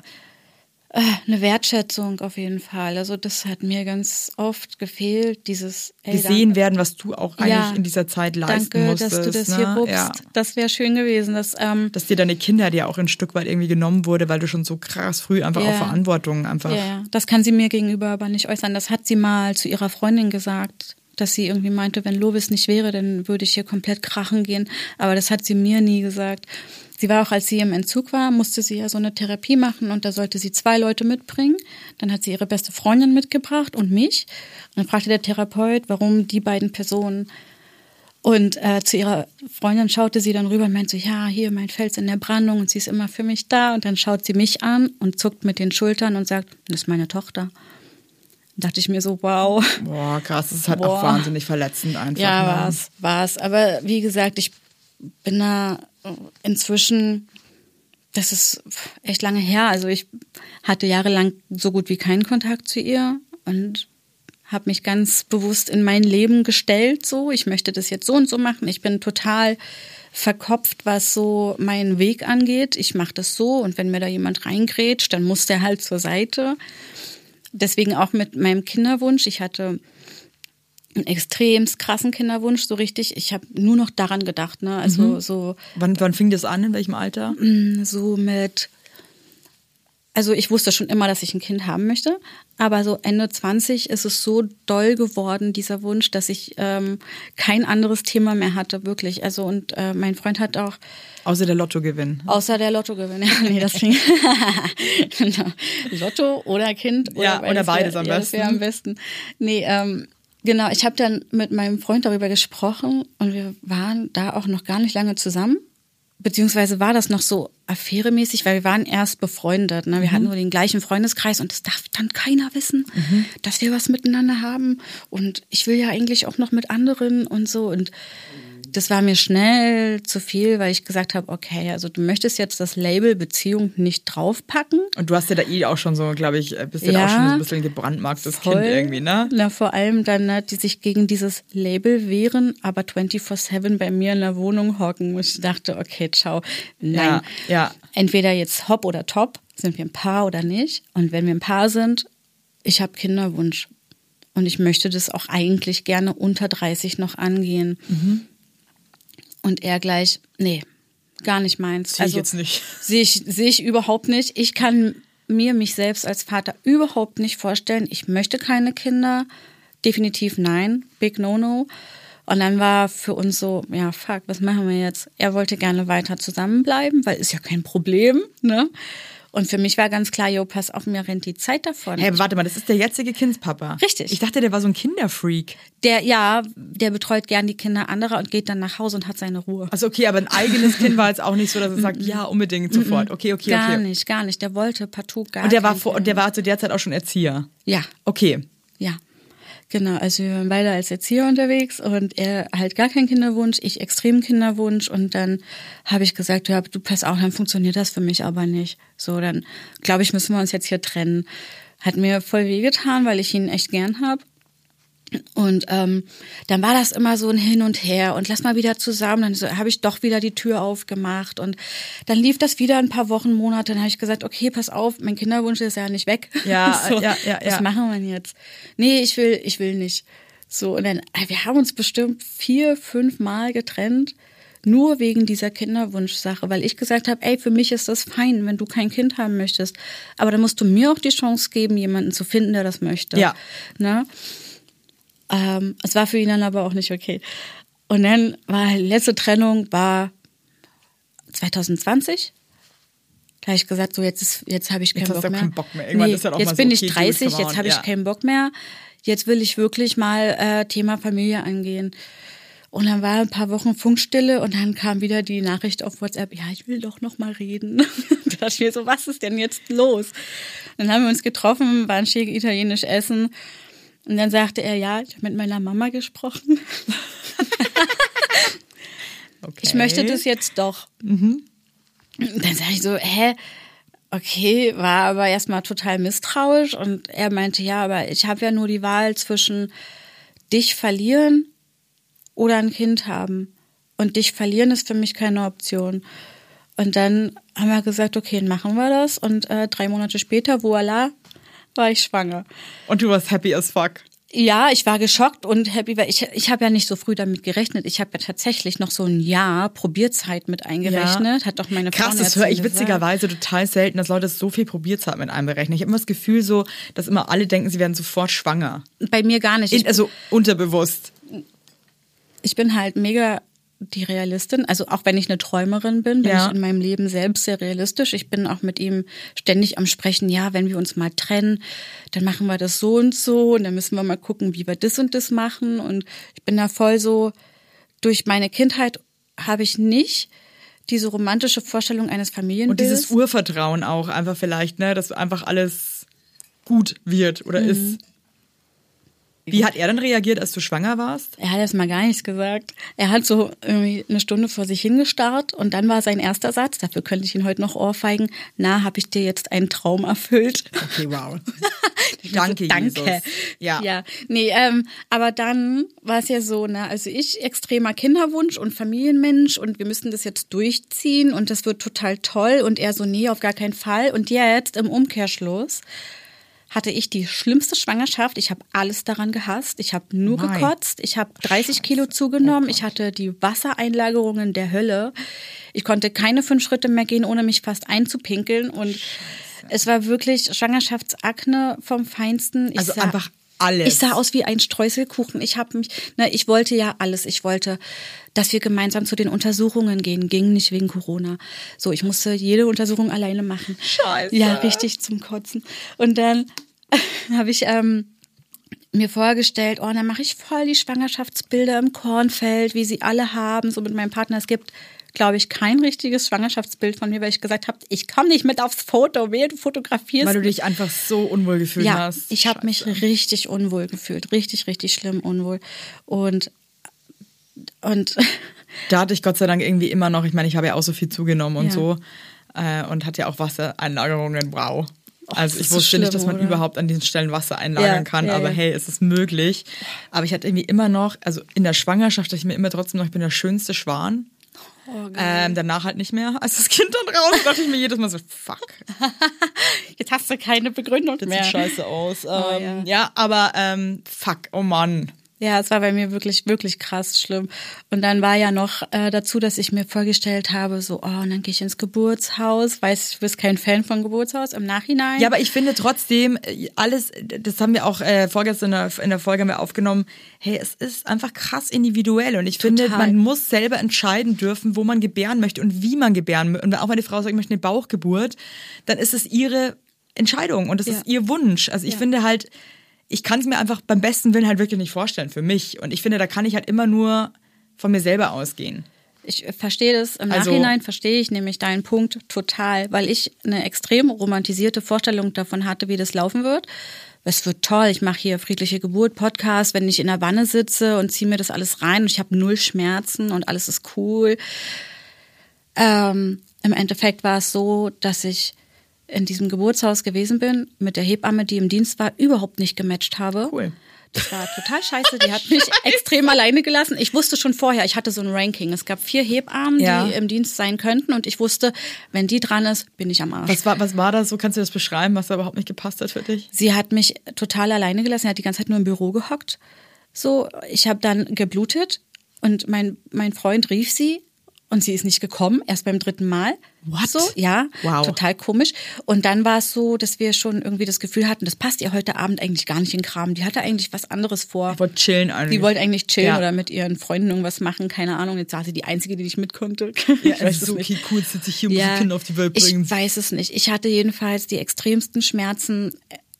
äh, eine Wertschätzung auf jeden Fall. Also das hat mir ganz oft gefehlt, dieses ey, gesehen werden, was du auch eigentlich Ja. in dieser Zeit leisten Danke, musstest. dass du das ne? hier wuppst. Ja. Das wäre schön gewesen. Dass, ähm, Dass dir deine Kinder dir auch ein Stück weit irgendwie genommen wurde, weil du schon so krass früh einfach Ja. auch Verantwortung einfach. Ja, das kann sie mir gegenüber aber nicht äußern. Das hat sie mal zu ihrer Freundin gesagt, dass sie irgendwie meinte, wenn Lovis nicht wäre, dann würde ich hier komplett krachen gehen. Aber das hat sie mir nie gesagt. Sie war auch, als sie im Entzug war, musste sie ja so eine Therapie machen und da sollte sie zwei Leute mitbringen. Dann hat sie ihre beste Freundin mitgebracht und mich. Und dann fragte der Therapeut, warum die beiden Personen. Und äh, zu ihrer Freundin schaute sie dann rüber und meinte so, ja, hier mein Fels in der Brandung und sie ist immer für mich da. Und dann schaut sie mich an und zuckt mit den Schultern und sagt, das ist meine Tochter. Dachte ich mir so, wow. Boah, krass, das ist halt Boah. auch wahnsinnig verletzend einfach. Ja, ne? war's, war's. Aber wie gesagt, ich bin da inzwischen, das ist echt lange her. Also ich hatte jahrelang so gut wie keinen Kontakt zu ihr und habe mich ganz bewusst in mein Leben gestellt. So, ich möchte das jetzt so und so machen. Ich bin total verkopft, was so meinen Weg angeht. Ich mache das so und wenn mir da jemand reingrätscht, dann muss der halt zur Seite. Deswegen auch mit meinem Kinderwunsch. Ich hatte einen extrem krassen Kinderwunsch, so richtig. Ich habe nur noch daran gedacht, ne? Also so Wann, wann fing das an? In welchem Alter? so mit, also ich wusste schon immer, dass ich ein Kind haben möchte, aber so Ende 20 ist es so doll geworden, dieser Wunsch, dass ich ähm, kein anderes Thema mehr hatte, wirklich. Also und äh, mein Freund hat auch Außer der Lottogewinn. Außer der Lottogewinn. Ja, nee, das fing. genau. Lotto oder Kind. Oder Ja, oder beides am ja, das wäre besten. am besten. Nee, ähm, genau. Ich habe dann mit meinem Freund darüber gesprochen und wir waren da auch noch gar nicht lange zusammen. Beziehungsweise war das noch so affäremäßig, weil wir waren erst befreundet. Ne? Wir Mhm. hatten nur den gleichen Freundeskreis und das darf dann keiner wissen, dass wir was miteinander haben. Und ich will ja eigentlich auch noch mit anderen und so. Und das war mir schnell zu viel, weil ich gesagt habe, okay, also du möchtest jetzt das Label Beziehung nicht draufpacken. Und du hast ja da eh auch schon so, glaube ich, äh, bist ja, Ja. auch schon so ein bisschen gebrandmarktes Kind irgendwie, ne? Na, vor allem dann, ne, die sich gegen dieses Label wehren, aber 24-7 bei mir in der Wohnung hocken. Und ich dachte, okay, ciao. Nein. Ja, ja. Entweder jetzt hopp oder top, sind wir ein Paar oder nicht. Und wenn wir ein Paar sind, ich habe Kinderwunsch. Und ich möchte das auch eigentlich gerne unter 30 noch angehen. Mhm. Und er gleich, nee, gar nicht meins. Sehe ich jetzt nicht. Sehe ich, sehe ich überhaupt nicht. Ich kann mir mich selbst als Vater überhaupt nicht vorstellen. Ich möchte keine Kinder. Definitiv nein. Big No-No. Und dann war für uns so, ja, fuck, was machen wir jetzt? Er wollte gerne weiter zusammenbleiben, weil ist ja kein Problem, ne? Und für mich war ganz klar, jo, pass auf, mir rennt die Zeit davon. Hey, warte mal, das ist der jetzige Kindspapa. Richtig. Ich dachte, der war so ein Kinderfreak. Der, ja, der betreut gern die Kinder anderer und geht dann nach Hause und hat seine Ruhe. Also okay, aber ein eigenes Kind war jetzt auch nicht so, dass er sagt, ja, unbedingt sofort. Okay, okay, gar okay. nicht, gar nicht. Der wollte partout gar Und der war vor, und der war zu der Zeit auch schon Erzieher. Ja, Okay. Ja, genau. Also wir waren beide als Erzieher unterwegs und er halt gar keinen Kinderwunsch, ich extrem Kinderwunsch und dann habe ich gesagt, ja, du pass auf, dann funktioniert das für mich aber nicht. So, dann glaube ich, müssen wir uns jetzt hier trennen. Hat mir voll wehgetan, weil ich ihn echt gern habe. Und ähm, dann war das immer so ein Hin und Her und lass mal wieder zusammen. Dann so, habe ich doch wieder die Tür aufgemacht und dann lief das wieder ein paar Wochen, Monate. Dann habe ich gesagt, okay, pass auf, mein Kinderwunsch ist ja nicht weg. Ja, ja, ja, Was ja. machen wir denn jetzt? Nee, ich will, ich will nicht. So und dann, äh, wir haben uns bestimmt vier, fünf Mal getrennt. Nur wegen dieser Kinderwunschsache, weil ich gesagt habe, ey, für mich ist das fein, wenn du kein Kind haben möchtest. Aber dann musst du mir auch die Chance geben, jemanden zu finden, der das möchte. Ja. Ne? Ähm, es war für ihn dann aber auch nicht okay. Und dann war die letzte Trennung war 2020. Da habe ich gesagt, so jetzt ist, jetzt habe ich keinen Jetzt Bock mehr. keinen Bock mehr. Ist halt jetzt so, bin okay, ich dude, 30, come on, jetzt habe ich ja. keinen Bock mehr. Jetzt will ich wirklich mal äh, Thema Familie angehen. Und dann war ein paar Wochen Funkstille und dann kam wieder die Nachricht auf WhatsApp, ja, ich will doch noch mal reden. da dachte ich mir so, was ist denn jetzt los? Dann haben wir uns getroffen, waren schick italienisch essen. Und dann sagte er, ja, ich habe mit meiner Mama gesprochen. okay. Ich möchte das jetzt doch. Dann sage ich so, hä? Okay, war aber erstmal total misstrauisch und er meinte, ja, aber ich habe ja nur die Wahl zwischen dich verlieren oder ein Kind haben. Und dich verlieren ist für mich keine Option. Und dann haben wir gesagt, okay, dann machen wir das. Und äh, drei Monate später, voila, war ich schwanger. Und du warst happy as fuck. Ja, ich war geschockt und happy, weil ich, ich habe ja nicht so früh damit gerechnet. Ich habe ja tatsächlich noch so ein Jahr Probierzeit mit eingerechnet. Hat doch meine Krass, Frau das höre ich gesagt. witzigerweise total selten, dass Leute so viel Probierzeit mit einberechnen. Ich habe immer das Gefühl so, dass immer alle denken, sie werden sofort schwanger. Bei mir gar nicht. Ich, also unterbewusst. ich bin halt mega die Realistin. Also auch wenn ich eine Träumerin bin, bin Ja. ich in meinem Leben selbst sehr realistisch. Ich bin auch mit ihm ständig am Sprechen. Ja, wenn wir uns mal trennen, dann machen wir das so und so und dann müssen wir mal gucken, wie wir das und das machen. Und ich bin da voll so, durch meine Kindheit habe ich nicht diese romantische Vorstellung eines Und Familienbildes. dieses Urvertrauen auch einfach vielleicht, ne, dass einfach alles gut wird Mhm. oder ist. Wie hat er dann reagiert, als du schwanger warst? Er hat erst mal gar nichts gesagt. Er hat so irgendwie eine Stunde vor sich hingestarrt und dann war sein erster Satz, dafür könnte ich ihn heute noch ohrfeigen, na, habe ich dir jetzt einen Traum erfüllt. Okay, wow. Danke, Danke. Jesus. Ja. ja. Nee, ähm, aber dann war es ja so, ne, also ich extremer Kinderwunsch und Familienmensch und wir müssen das jetzt durchziehen und das wird total toll und er so, nee, auf gar keinen Fall. Und jetzt im Umkehrschluss hatte ich die schlimmste Schwangerschaft. Ich habe alles daran gehasst. Ich habe nur Nein. gekotzt. Ich habe 30 Kilo zugenommen. ich hatte die Wassereinlagerungen der Hölle. Ich konnte keine fünf Schritte mehr gehen, ohne mich fast einzupinkeln. Und es war wirklich Schwangerschaftsakne vom Feinsten. Ich Also einfach alles. Ich sah aus wie ein Streuselkuchen. Ich habe mich, ne, ich wollte ja alles. Ich wollte, dass wir gemeinsam zu den Untersuchungen gehen. Ging nicht wegen Corona. So, ich musste jede Untersuchung alleine machen. Scheiße. Ja, richtig zum Kotzen. Und dann habe ich ähm, mir vorgestellt, oh, dann mache ich voll die Schwangerschaftsbilder im Kornfeld, wie sie alle haben, so mit meinem Partner. Es gibt, glaube ich, kein richtiges Schwangerschaftsbild von mir, weil ich gesagt habe, ich komme nicht mit aufs Foto, wehe, du fotografierst Weil du dich einfach so unwohl gefühlt Ja, hast. ich habe mich richtig unwohl gefühlt, richtig, richtig schlimm unwohl. Und und Da hatte ich Gott sei Dank irgendwie immer noch, ich meine, ich habe ja auch so viel zugenommen und Ja. so äh, und hatte ja auch Wassereinlagerungen, wow. Also ich ist so wusste nicht, schlimm, dass man oder? überhaupt an diesen Stellen Wasser einlagern Ja, kann, ja, aber hey, es ist möglich. Aber ich hatte irgendwie immer noch, also in der Schwangerschaft dachte ich mir immer trotzdem noch, ich bin der schönste Schwan. Oh, ähm, danach halt nicht mehr. Als das Kind dann raus, dachte ich mir jedes Mal so, fuck, jetzt hast du keine Begründung das mehr. sieht scheiße aus. Oh, ähm, ja. aber ähm, fuck, oh Mann. Ja, es war bei mir wirklich, wirklich krass schlimm. Und dann war ja noch äh, dazu, dass ich mir vorgestellt habe, so, oh, und dann gehe ich ins Geburtshaus. Weiß, du bist kein Fan von Geburtshaus im Nachhinein. Ja, aber ich finde trotzdem, äh, alles, das haben wir auch äh, vorgestern in der, in der Folge wir aufgenommen, hey, es ist einfach krass individuell und ich finde, Total. man muss selber entscheiden dürfen, wo man gebären möchte und wie man gebären möchte. Und auch wenn die Frau sagt, ich möchte eine Bauchgeburt, dann ist es ihre Entscheidung und es Ja. ist ihr Wunsch. Also ich Ja. finde halt, ich kann es mir einfach beim besten Willen halt wirklich nicht vorstellen für mich. Und ich finde, da kann ich halt immer nur von mir selber ausgehen. Ich verstehe das im Also- Nachhinein, verstehe ich nämlich deinen Punkt total, weil ich eine extrem romantisierte Vorstellung davon hatte, wie das laufen wird. Es wird toll, ich mache hier friedliche Geburt, Podcast, wenn ich in der Wanne sitze und ziehe mir das alles rein und ich habe null Schmerzen und alles ist cool. Ähm, Im Endeffekt war es so, dass ich in diesem Geburtshaus gewesen bin, mit der Hebamme, die im Dienst war, überhaupt nicht gematcht habe. Cool. Das war total scheiße. Die hat mich extrem alleine gelassen. Ich wusste schon vorher, ich hatte so ein Ranking. Es gab vier Hebammen, Ja. die im Dienst sein könnten. Und ich wusste, wenn die dran ist, bin ich am Arsch. Was war, was war das so? Kannst du das beschreiben, was da überhaupt nicht gepasst hat für dich? Sie hat mich total alleine gelassen. Sie hat die ganze Zeit nur im Büro gehockt. So, ich habe dann geblutet und mein, mein Freund rief sie und sie ist nicht gekommen, erst beim dritten Mal. What? So, ja, Wow. total komisch. Und dann war es so, dass wir schon irgendwie das Gefühl hatten, das passt ihr heute Abend eigentlich gar nicht in Kram. Die hatte eigentlich was anderes vor. Ich wollte chillen eigentlich. Die wollte eigentlich chillen Ja. oder mit ihren Freunden irgendwas machen, keine Ahnung. Jetzt war sie die Einzige, die nicht mit konnte. Ja, ich weiß es so, nicht. okay, cool, sitze ich hier, muss ein Kind auf die Welt bringen. Ich weiß es nicht. Ich hatte jedenfalls die extremsten Schmerzen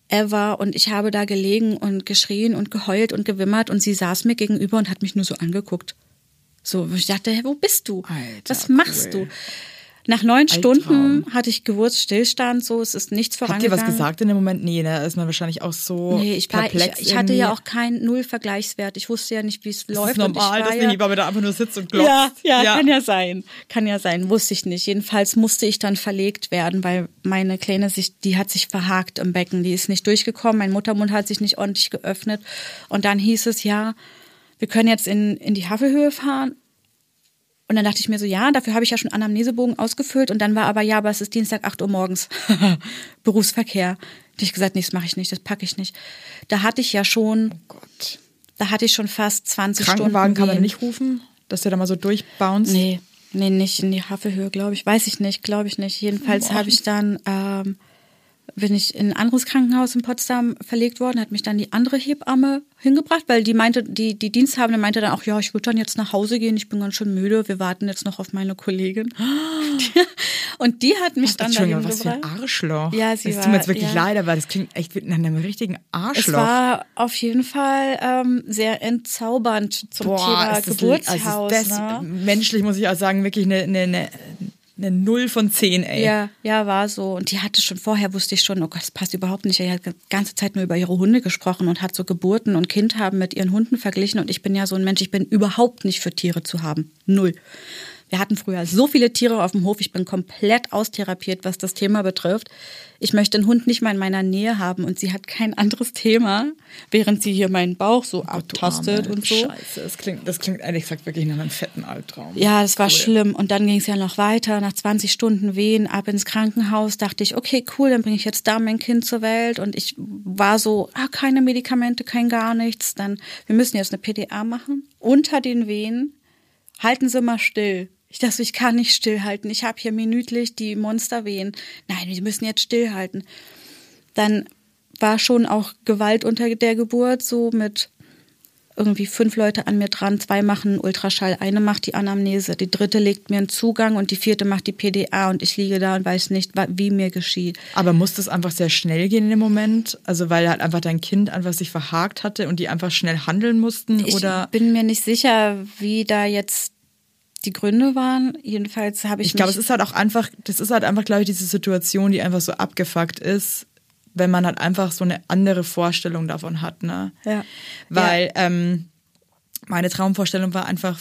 ever und ich habe da gelegen und geschrien und geheult und gewimmert und sie saß mir gegenüber und hat mich nur so angeguckt. So, ich dachte, hey, wo bist du? Alter, Was machst cool. du? Nach neun Albtraum. Stunden hatte ich Geburtsstillstand, so, es ist nichts Habt ihr vorangegangen. was gesagt in dem Moment? Nee, da ist man wahrscheinlich auch so Nee, ich, war, ich, perplex ich hatte ja auch keinen Null-Vergleichswert. Ich wusste ja nicht, wie es läuft. ist normal, deswegen ja, war mir da einfach nur sitzt und glotzt. Ja, ja, kann ja sein. Kann ja sein, wusste ich nicht. Jedenfalls musste ich dann verlegt werden, weil meine Kleine sich, die hat sich verhakt im Becken. Die ist nicht durchgekommen. Mein Muttermund hat sich nicht ordentlich geöffnet. Und dann hieß es, ja, wir können jetzt in, in die Havelhöhe fahren. Und dann dachte ich mir so, ja, dafür habe ich ja schon Anamnesebogen ausgefüllt. Und dann war aber, ja, aber es ist Dienstag 8 Uhr morgens. Berufsverkehr. ich gesagt, nee, das mache ich nicht, das packe ich nicht. Da hatte ich ja schon, Oh Gott. da hatte ich schon fast 20 Krankenwagen Stunden. kann man nicht rufen, dass der da mal so durchbounced. Nee, nee, nicht in die Havelhöhe, glaube ich. Weiß ich nicht, glaube ich nicht. Jedenfalls habe ich dann, ähm, bin ich in ein anderes Krankenhaus in Potsdam verlegt worden, hat mich dann die andere Hebamme hingebracht, weil die meinte, die, die Diensthabende meinte dann auch, ja, ich würde dann jetzt nach Hause gehen, ich bin ganz schön müde, wir warten jetzt noch auf meine Kollegin. Und die hat mich dann Entschuldigung, dahin was für ein. Arschloch. Ja, sie das tut war- mir jetzt wirklich ja. leid, aber das klingt echt wie nach einem richtigen Arschloch. Es war auf jeden Fall ähm, sehr entzaubernd zum Thema ist das, Geburtshaus. also das, ne? menschlich muss ich auch sagen, wirklich eine, eine, eine, eine Null von zehn, ey. Ja, ja, war so. Und die hatte schon vorher, wusste ich schon, oh Gott, das passt überhaupt nicht. Die hat die ganze Zeit nur über ihre Hunde gesprochen und hat so Geburten und Kind haben mit ihren Hunden verglichen. Und ich bin ja so ein Mensch, ich bin überhaupt nicht für Tiere zu haben. Null. Wir hatten früher so viele Tiere auf dem Hof. Ich bin komplett austherapiert, was das Thema betrifft. Ich möchte einen Hund nicht mal in meiner Nähe haben und sie hat kein anderes Thema, während sie hier meinen Bauch so Du abtastet und so. Scheiße, das klingt, das klingt ehrlich gesagt wirklich nach einem fetten Albtraum. Ja, das war Cool. schlimm. Und dann ging es ja noch weiter. Nach 20 Stunden Wehen ab ins Krankenhaus dachte ich, okay, cool, dann bringe ich jetzt da mein Kind zur Welt. Und ich war so, ah, keine Medikamente, kein gar nichts. Dann, wir müssen jetzt eine PDA machen. Unter den Wehen halten Sie mal still. Ich dachte, ich kann nicht stillhalten. Ich habe hier minütlich die Monsterwehen. Nein, wir müssen jetzt stillhalten. Dann war schon auch Gewalt unter der Geburt, so mit irgendwie fünf Leute an mir dran, zwei machen Ultraschall, eine macht die Anamnese, die dritte legt mir einen Zugang und die vierte macht die PDA und ich liege da und weiß nicht, wie mir geschieht. Aber muss das einfach sehr schnell gehen in dem Moment? Also weil halt einfach dein Kind einfach sich verhakt hatte und die einfach schnell handeln mussten? Ich oder bin mir nicht sicher, wie da jetzt die Gründe waren. Jedenfalls habe ich, ich glaube, es ist halt auch einfach, das ist halt einfach, glaube ich, diese Situation, die einfach so abgefuckt ist, wenn man halt einfach so eine andere Vorstellung davon hat, ne? Ja. Weil ähm, meine Traumvorstellung war einfach,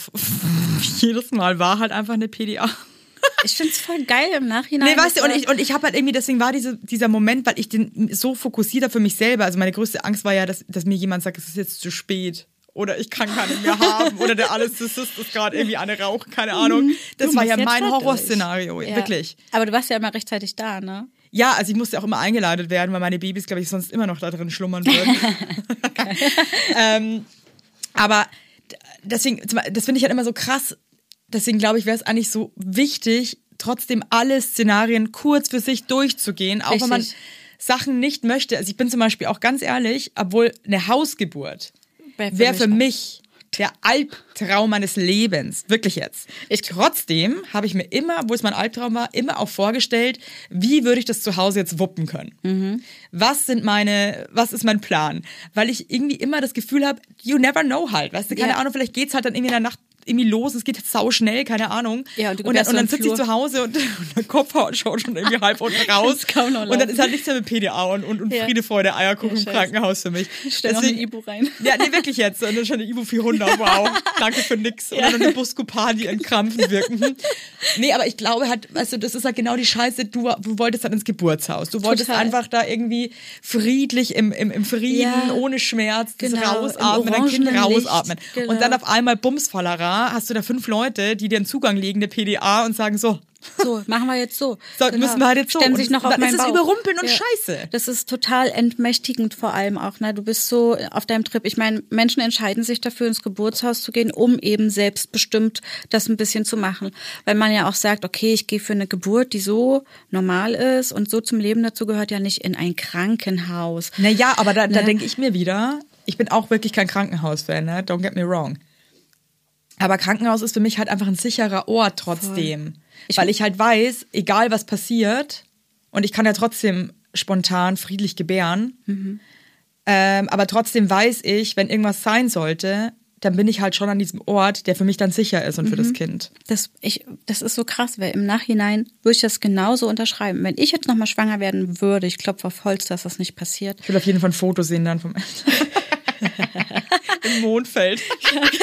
jedes Mal war halt einfach eine PDA. ich finde es voll geil im Nachhinein. Nee, weißt du, und ich, und ich habe halt irgendwie, deswegen war diese, dieser Moment, weil ich den so fokussiert habe für mich selber. Also meine größte Angst war ja, dass, dass mir jemand sagt, es ist jetzt zu spät. Oder ich kann keinen mehr haben. Oder der Anästhesist ist gerade irgendwie eine rauchen, keine Ahnung. Das Du war ja mein. Horrorszenario, Ja. wirklich. Aber du warst ja immer rechtzeitig da, ne? Ja, also ich musste auch immer eingeladen werden, weil meine Babys, glaube ich, sonst immer noch da drin schlummern würden. ähm, aber deswegen, das finde ich halt immer so krass. Deswegen glaube ich, wäre es eigentlich so wichtig, trotzdem alle Szenarien kurz für sich durchzugehen, auch wenn man Richtig. Sachen nicht möchte. Also ich bin zum Beispiel auch ganz ehrlich, obwohl eine Hausgeburt Wär für wäre mich für mich der Albtraum meines Lebens. Wirklich jetzt. Ich, trotzdem habe ich mir immer, wo es mein Albtraum war, immer auch vorgestellt, wie würde ich das zu Hause jetzt wuppen können? Mhm. Was sind meine, was ist mein Plan? Weil ich irgendwie immer das Gefühl habe, you never know halt. Weißt du, keine Ja. Ahnung, vielleicht geht's halt dann irgendwie in der Nacht irgendwie los, es geht jetzt sau schnell, keine Ahnung. Ja, und und dann, und dann sitze ich zu Hause und, und der Kopfhaut schaut schon irgendwie halb unten raus. Noch Und dann ist halt nichts mehr mit PDA und, und, und Ja. Friede, Freude, Eierkuchen Ja, im. Krankenhaus für mich. Stell noch Deswegen- eine Ibu rein. ja, nee, wirklich jetzt. Und dann schon eine Ibu 400, wow. Danke für nix. Oder noch eine Buscopan, die entkrampfend wirken. Hm. Nee, aber ich glaube halt, du, das ist halt genau die Scheiße. Du, du wolltest halt ins Geburtshaus. Du wolltest Total. einfach da irgendwie friedlich im, im, im Frieden, ohne Schmerz, das Genau, rausatmen, dein Kind rausatmen. Genau. Und dann auf einmal Hast du da fünf Leute, die dir einen Zugang legen, eine PDA und sagen so, So, machen wir jetzt so. So, müssen wir halt jetzt so. Stemmen sich noch auf meinen ist es Bauch. überrumpeln und scheiße. Das ist total entmächtigend vor allem auch. Ne? Du bist so auf deinem Trip. Ich meine, Menschen entscheiden sich dafür, ins Geburtshaus zu gehen, um eben selbstbestimmt das ein bisschen zu machen. Weil man ja auch sagt, okay, ich gehe für eine Geburt, die so normal ist und so zum Leben dazu gehört, ja nicht in ein Krankenhaus. Naja, aber da, da Ne? denke ich mir wieder, ich bin auch wirklich kein Krankenhaus-Fan, ne? don't get me wrong. Aber Krankenhaus ist für mich halt einfach ein sicherer Ort trotzdem. weil ich halt weiß, egal was passiert, und ich kann ja trotzdem spontan friedlich gebären, Mhm. ähm, aber trotzdem weiß ich, wenn irgendwas sein sollte, dann bin ich halt schon an diesem Ort, der für mich dann sicher ist und für Mhm. das Kind. Das, ich, das ist so krass, weil im Nachhinein würde ich das genauso unterschreiben. Wenn ich jetzt nochmal schwanger werden würde, ich klopfe auf Holz, dass das nicht passiert. Ich will auf jeden Fall ein Foto sehen dann vom in Mondfeld.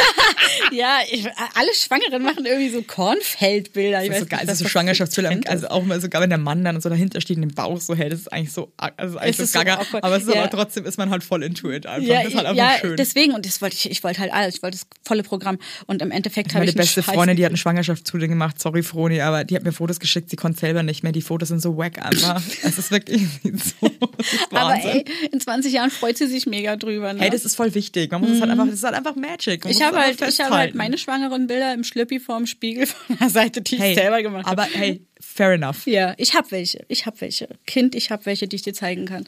ja, ich, alle Schwangeren machen irgendwie so Kornfeldbilder. Ich Das ist so geil, also so Schwangerschaftsbilder, also auch mal sogar wenn der Mann dann so dahinter steht und den Bauch so hält, das ist eigentlich so, also eigentlich so so gaga, awkward. aber es ist Ja. aber trotzdem ist man halt voll into it einfach. Ja, das ist halt einfach ja schön. deswegen und das wollte ich, ich wollte halt alles, ich wollte das volle Programm und im Endeffekt habe Meine ich einen beste Freundin, die hat einen Schwangerschaftsstudie gemacht, sorry Froni, aber die hat mir Fotos geschickt, sie konnte selber nicht mehr, die Fotos sind so wack einfach. es ist wirklich so, ist Aber ey, in 20 Jahren freut sie sich mega drüber. Ne? Hey, das ist voll wichtig. Man muss es halt einfach, das ist halt einfach Magic. Man ich muss habe halt, ich habe halt meine schwangeren Bilder im Schlüppi vorm Spiegel von der Seite, die hey, ich selber gemacht habe. Aber hey, fair enough. Ja, ich habe welche. Ich habe welche. Kind, ich habe welche, die ich dir zeigen kann.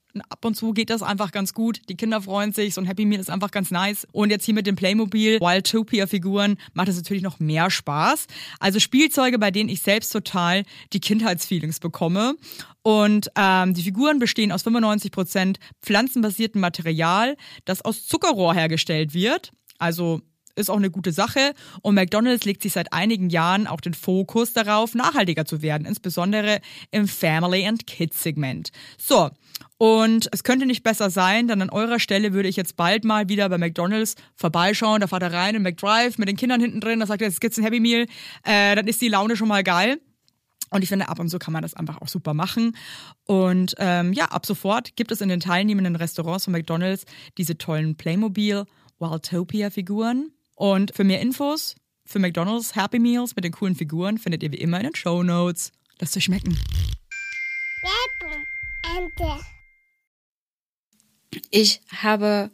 Ab und zu geht das einfach ganz gut. Die Kinder freuen sich. So ein Happy Meal ist einfach ganz nice. Und jetzt hier mit dem Playmobil Wildtopia-Figuren macht es natürlich noch mehr Spaß. Also Spielzeuge, bei denen ich selbst total die Kindheitsfeelings bekomme. Und ähm, die Figuren bestehen aus 95% pflanzenbasiertem Material, das aus Zuckerrohr hergestellt wird. Also ist auch eine gute Sache. Und McDonald's legt sich seit einigen Jahren auch den Fokus darauf, nachhaltiger zu werden, insbesondere im Family and Kids Segment. So. Und es könnte nicht besser sein, denn an eurer Stelle würde ich jetzt bald mal wieder bei McDonalds vorbeischauen. Da fahrt er rein in McDrive mit den Kindern hinten drin. Da sagt er, jetzt gibt's ein Happy Meal. Äh, dann ist die Laune schon mal geil. Und ich finde, ab und zu kann man das einfach auch super machen. Und ähm, ja, ab sofort gibt es in den teilnehmenden Restaurants von McDonalds diese tollen Playmobil Wildtopia-Figuren. Und für mehr Infos für McDonalds Happy Meals mit den coolen Figuren findet ihr wie immer in den Show Notes. Lasst euch schmecken. Ende. Ich habe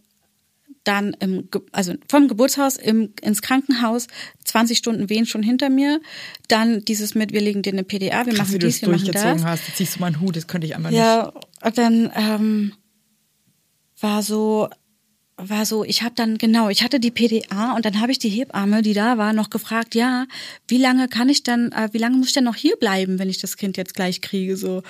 dann im, also vom Geburtshaus im, ins Krankenhaus 20 Stunden Wehen schon hinter mir. Dann dieses mit, wir legen dir eine PDA, wir Krass, wie machen du dies, es wir machen das. hast. Jetzt ziehst du meinen Hut, das könnte ich einfach nicht. Ja, dann ähm, war so, war so, ich habe dann genau, ich hatte die PDA und dann habe ich die Hebamme, die da war, noch gefragt, ja, wie lange kann ich dann, äh, wie lange muss ich denn noch hier bleiben, wenn ich das Kind jetzt gleich kriege so.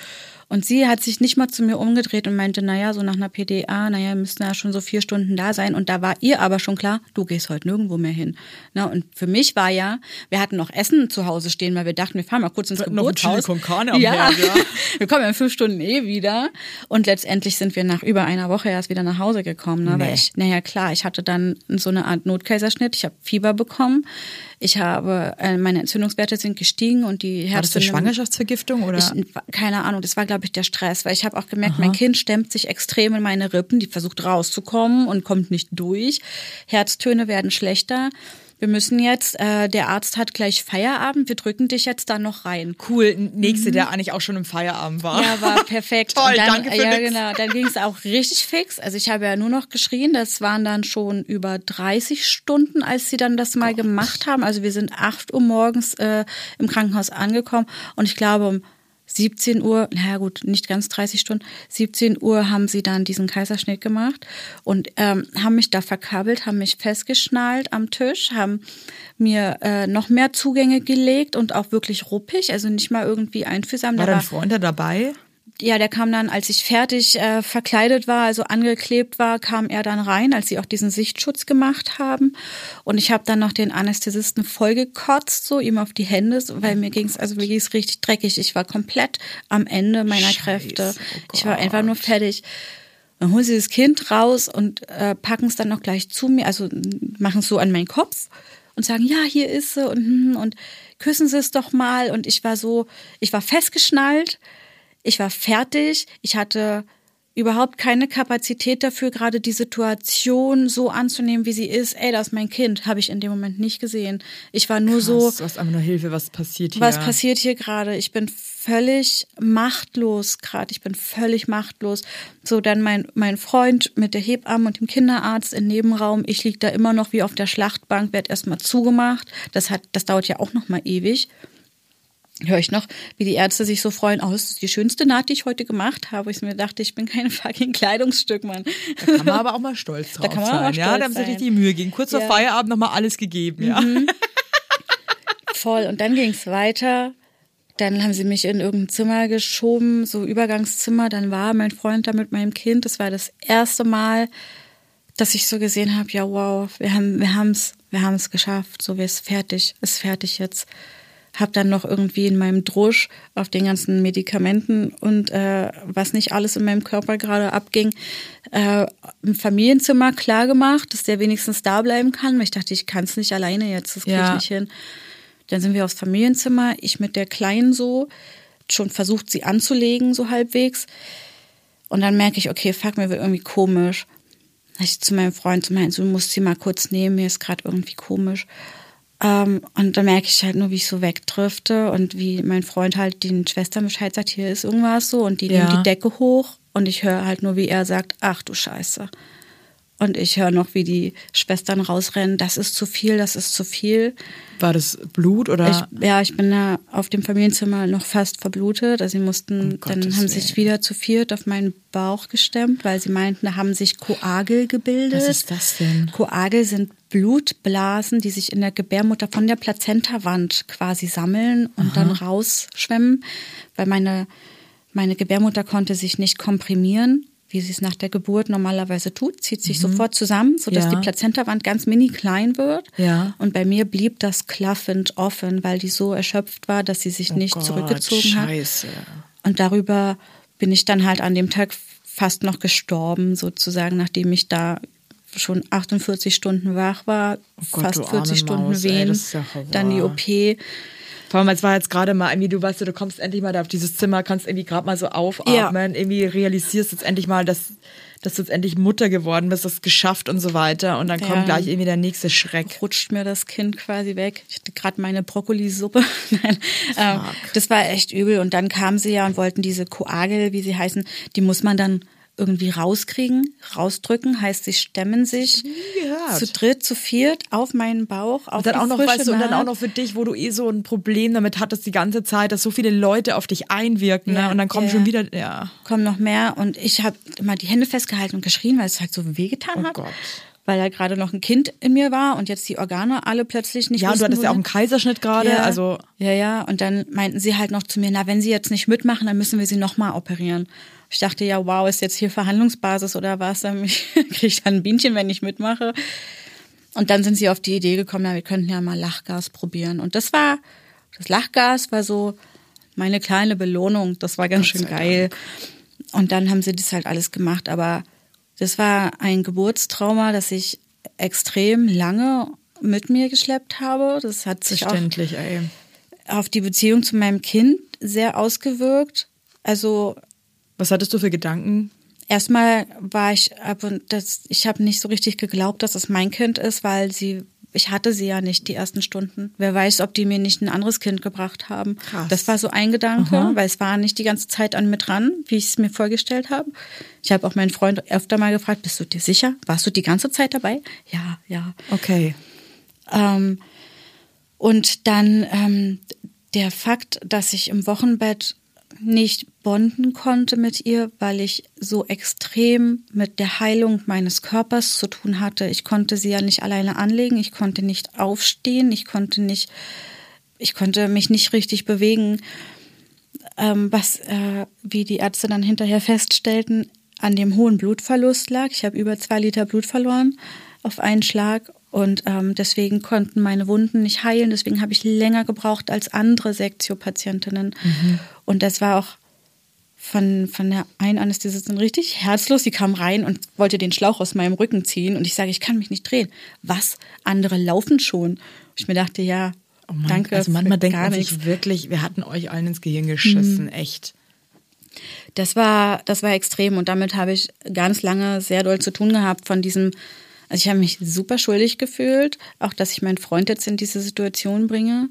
Und sie hat sich nicht mal zu mir umgedreht und meinte, naja, so nach einer PDA, naja, müssten ja schon so vier Stunden da sein. Und da war ihr aber schon klar, du gehst heute nirgendwo mehr hin. Na, und für mich war ja, wir hatten noch Essen zu Hause stehen, weil wir dachten, wir fahren mal kurz ins noch Geburtshaus. Am ja. Herd, ja. wir kommen ja in fünf Stunden eh wieder. Und letztendlich sind wir nach über einer Woche erst wieder nach Hause gekommen. Ne? Weil Nee. ich, naja, klar, ich hatte dann so eine Art Notkaiserschnitt. Ich habe Fieber bekommen. Ich habe, äh, meine Entzündungswerte sind gestiegen und die Hattest du Herztöne- Schwangerschaftsvergiftung oder? ich, keine Ahnung, das war, glaube ich, der Stress, weil ich habe auch gemerkt, mein Kind stemmt sich extrem in meine Rippen, die versucht rauszukommen und kommt nicht durch. Herztöne werden schlechter. Wir müssen jetzt, äh, der Arzt hat gleich Feierabend, wir drücken dich jetzt da noch rein. cool, nächste, der eigentlich auch schon im Feierabend war. Mhm. Ja, war perfekt. Toll, dann, danke für ja, nix. genau. Dann ging es auch richtig fix. Also ich habe ja nur noch geschrien. Das waren dann schon über 30 Stunden, als sie dann das mal gemacht haben. Also wir sind 8 Uhr morgens äh, im Krankenhaus angekommen und ich glaube um 17 Uhr, naja gut, nicht ganz 30 Stunden, 17 Uhr haben sie dann diesen Kaiserschnitt gemacht und ähm, haben mich da verkabelt, haben mich festgeschnallt am Tisch, haben mir äh, noch mehr Zugänge gelegt und auch wirklich ruppig, also nicht mal irgendwie einfühlsam. War Da dein Freund da dabei? Ja, der kam dann, als ich fertig äh, verkleidet war, also angeklebt war, kam er dann rein, als sie auch diesen Sichtschutz gemacht haben. Und ich habe dann noch den Anästhesisten vollgekotzt, so ihm auf die Hände, weil mir ging's also mir ging's richtig dreckig. Ich war komplett am Ende meiner Scheiße, Kräfte. oh ich war einfach nur fertig. Dann holen sie das Kind raus und äh, packen es dann noch gleich zu mir, also machen es so an meinen Kopf und sagen, ja, hier ist sie und, hm, und küssen sie es doch mal. Und ich war so, ich war festgeschnallt, ich war fertig, ich hatte überhaupt keine Kapazität dafür, gerade die Situation so anzunehmen, wie sie ist. Ey, das ist mein Kind, habe ich in dem Moment nicht gesehen. Ich war nur so, Krass, du hast einfach nur Hilfe, was passiert hier? was passiert hier gerade? Ich bin völlig machtlos gerade. Ich bin völlig machtlos. So, dann mein, mein Freund mit der Hebamme und dem Kinderarzt im Nebenraum. Ich lieg da immer noch wie auf der Schlachtbank, werd erstmal zugemacht. Das hat, das dauert ja auch noch mal ewig. Höre ich noch, wie die Ärzte sich so freuen, oh, das ist die schönste Naht, die ich heute gemacht habe. Ich mir dachte, ich bin kein fucking Kleidungsstück, Mann. Da kann man aber auch mal stolz drauf Da kann man sein. auch ja, stolz da haben sie richtig Mühe gegeben. Kurz vor Ja. Feierabend nochmal alles gegeben, ja. Voll. Und dann ging es weiter. Dann haben sie mich in irgendein Zimmer geschoben, so Übergangszimmer. Dann war mein Freund da mit meinem Kind. Das war das erste Mal, dass ich so gesehen habe, ja wow, wir haben wir haben's, wir haben es geschafft. So, wir ist fertig, ist fertig jetzt. Hab dann noch irgendwie in meinem Drusch auf den ganzen Medikamenten und äh, was nicht alles in meinem Körper gerade abging, äh, im Familienzimmer klar gemacht, dass der wenigstens da bleiben kann. Ich dachte, ich kann es nicht alleine jetzt, das kriege ich Ja. nicht hin. Dann sind wir aufs Familienzimmer, ich mit der Kleinen so, schon versucht, sie anzulegen, so halbwegs. Und dann merke ich, okay, fuck, mir wird irgendwie komisch. Ich zu meinem Freund zu meinen, so, du musst sie mal kurz nehmen, mir ist gerade irgendwie komisch. Ähm, und dann merke ich halt nur, wie ich so wegdrifte und wie mein Freund halt den Schwestern Bescheid sagt, hier ist irgendwas so und die Ja. nehmen die Decke hoch und ich höre halt nur, wie er sagt, ach du Scheiße. Und ich höre noch, wie die Schwestern rausrennen, das ist zu viel, das ist zu viel. War das Blut oder? Ich, ja, ich bin da auf dem Familienzimmer noch fast verblutet. Also sie mussten, Um dann Gottes haben sie sich Willen. wieder zu viert auf meinen Bauch gestemmt, weil sie meinten, da haben sich Koagel gebildet. Was ist das denn? Koagel sind Blutblasen, die sich in der Gebärmutter von der Plazentawand quasi sammeln und dann rausschwemmen, weil meine, meine Gebärmutter konnte sich nicht komprimieren, wie sie es nach der Geburt normalerweise tut, zieht sich sofort zusammen, sodass Ja. die Plazentawand ganz mini klein wird. Ja. Und bei mir blieb das klaffend offen, weil die so erschöpft war, dass sie sich nicht Oh Gott, zurückgezogen hat. Scheiße. Und darüber bin ich dann halt an dem Tag fast noch gestorben, sozusagen, nachdem ich da schon 48 Stunden wach war, Oh Gott, fast du 40 arme Stunden Maus, ey, Wehen, ist ja dann die OP. Vor allem, es war jetzt gerade mal irgendwie, du weißt, du kommst endlich mal da auf dieses Zimmer, kannst irgendwie gerade mal so aufatmen, irgendwie realisierst jetzt endlich mal, dass, dass du jetzt endlich Mutter geworden bist, das geschafft und so weiter. Und dann Ja. kommt gleich irgendwie der nächste Schreck. rutscht mir das Kind quasi weg. Ich hatte gerade meine Brokkolisuppe. Nein, ähm, das war echt übel. Und dann kamen sie ja und wollten diese Koagel, wie sie heißen, die muss man dann irgendwie rauskriegen, rausdrücken. Heißt, sie stemmen sich zu dritt, zu viert auf meinen Bauch. Auf Und dann auch noch, weißt du, und dann auch noch für dich, wo du eh so ein Problem damit hattest die ganze Zeit, dass so viele Leute auf dich einwirken, Ja, ne? Und dann kommen ja, schon wieder, ja. kommen noch mehr und ich habe immer die Hände festgehalten und geschrien, weil es halt so wehgetan Oh hat. Gott. Weil da gerade noch ein Kind in mir war und jetzt die Organe alle plötzlich nicht Ja, und du wussten, hattest ja auch einen. Kaiserschnitt gerade, ja, also. Ja, ja. Und dann meinten sie halt noch zu mir, na, wenn sie jetzt nicht mitmachen, dann müssen wir sie nochmal operieren. Ich dachte, ja, wow, ist jetzt hier Verhandlungsbasis oder was? Dann kriege ich dann ein Bienchen, wenn ich mitmache. Und dann sind sie auf die Idee gekommen, ja, wir könnten ja mal Lachgas probieren. Und das war, das Lachgas war so meine kleine Belohnung. Das war ganz schön geil. Und dann haben sie das halt alles gemacht. Aber das war ein Geburtstrauma, das ich extrem lange mit mir geschleppt habe. Das hat sich auch ey. auf die Beziehung zu meinem Kind sehr ausgewirkt. Also Was hattest du für Gedanken? erstmal war ich ab und das, ich habe nicht so richtig geglaubt, dass es mein Kind ist, weil sie, ich hatte sie ja nicht die ersten Stunden. Wer weiß, ob die mir nicht ein anderes Kind gebracht haben. Krass. Das war so ein Gedanke, weil es war nicht die ganze Zeit an mir dran, wie ich es mir vorgestellt habe. Ich habe auch meinen Freund öfter mal gefragt, bist du dir sicher? Warst du die ganze Zeit dabei? Ja, ja. Okay. Ähm, und dann ähm, der Fakt, dass ich im Wochenbett nicht bonden konnte mit ihr, weil ich so extrem mit der Heilung meines Körpers zu tun hatte. Ich konnte sie ja nicht alleine anlegen, ich konnte nicht aufstehen, ich konnte nicht, ich konnte mich nicht richtig bewegen, ähm, was, äh, wie die Ärzte dann hinterher feststellten, an dem hohen Blutverlust lag. Ich habe über zwei Liter Blut verloren auf einen Schlag und ähm, deswegen konnten meine Wunden nicht heilen. Deswegen habe ich länger gebraucht als andere Sektio-Patientinnen. Und das war auch von, von der einen Anästhesistin richtig herzlos. Sie kam rein und wollte den Schlauch aus meinem Rücken ziehen. Und ich sage, ich kann mich nicht drehen. Was? Andere laufen schon. Ich mir dachte, ja, Oh Mann, danke. Also manchmal denkt man sich wirklich, wir hatten euch allen ins Gehirn geschissen, echt. Das war, das war extrem und damit habe ich ganz lange sehr doll zu tun gehabt von diesem, also ich habe mich super schuldig gefühlt, auch dass ich meinen Freund jetzt in diese Situation bringe,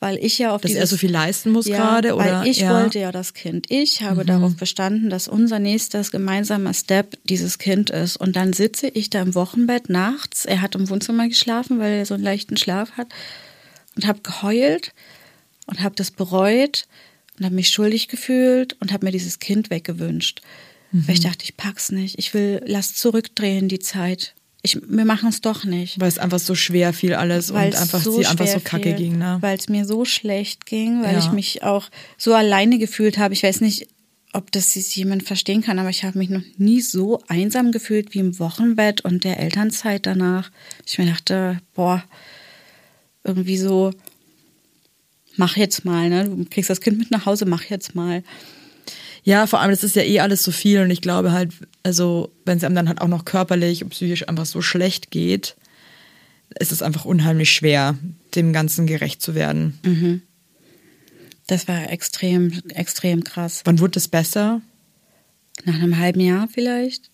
weil ich ja auf Dass dieses, er so viel leisten muss ja, gerade, oder? Weil ich ja. Mhm. wollte ja das Kind. Ich habe darauf bestanden, dass unser nächstes gemeinsamer Step dieses Kind ist. Und dann sitze ich da im Wochenbett nachts. Er hat im Wohnzimmer geschlafen, weil er so einen leichten Schlaf hat und habe geheult und habe das bereut und habe mich schuldig gefühlt und habe mir dieses Kind weggewünscht. Mhm. Weil ich dachte, ich pack's nicht. Ich will, lass zurückdrehen die Zeit. Ich, wir machen es doch nicht. Weil es einfach so schwer fiel alles Weil und es einfach so sie einfach so kacke fiel, ging, ne? Weil es mir so schlecht ging, weil Ja. ich mich auch so alleine gefühlt habe. Ich weiß nicht, ob das jemand verstehen kann, aber ich habe mich noch nie so einsam gefühlt wie im Wochenbett und der Elternzeit danach. Ich mir dachte, boah, irgendwie so, mach jetzt mal, ne? Du kriegst das Kind mit nach Hause, mach jetzt mal. Ja, vor allem, das ist ja eh alles so viel und ich glaube halt, also, wenn es einem dann halt auch noch körperlich und psychisch einfach so schlecht geht, ist es einfach unheimlich schwer, dem Ganzen gerecht zu werden. Das war extrem, extrem krass. Wann wurde es besser? Nach einem halben Jahr vielleicht.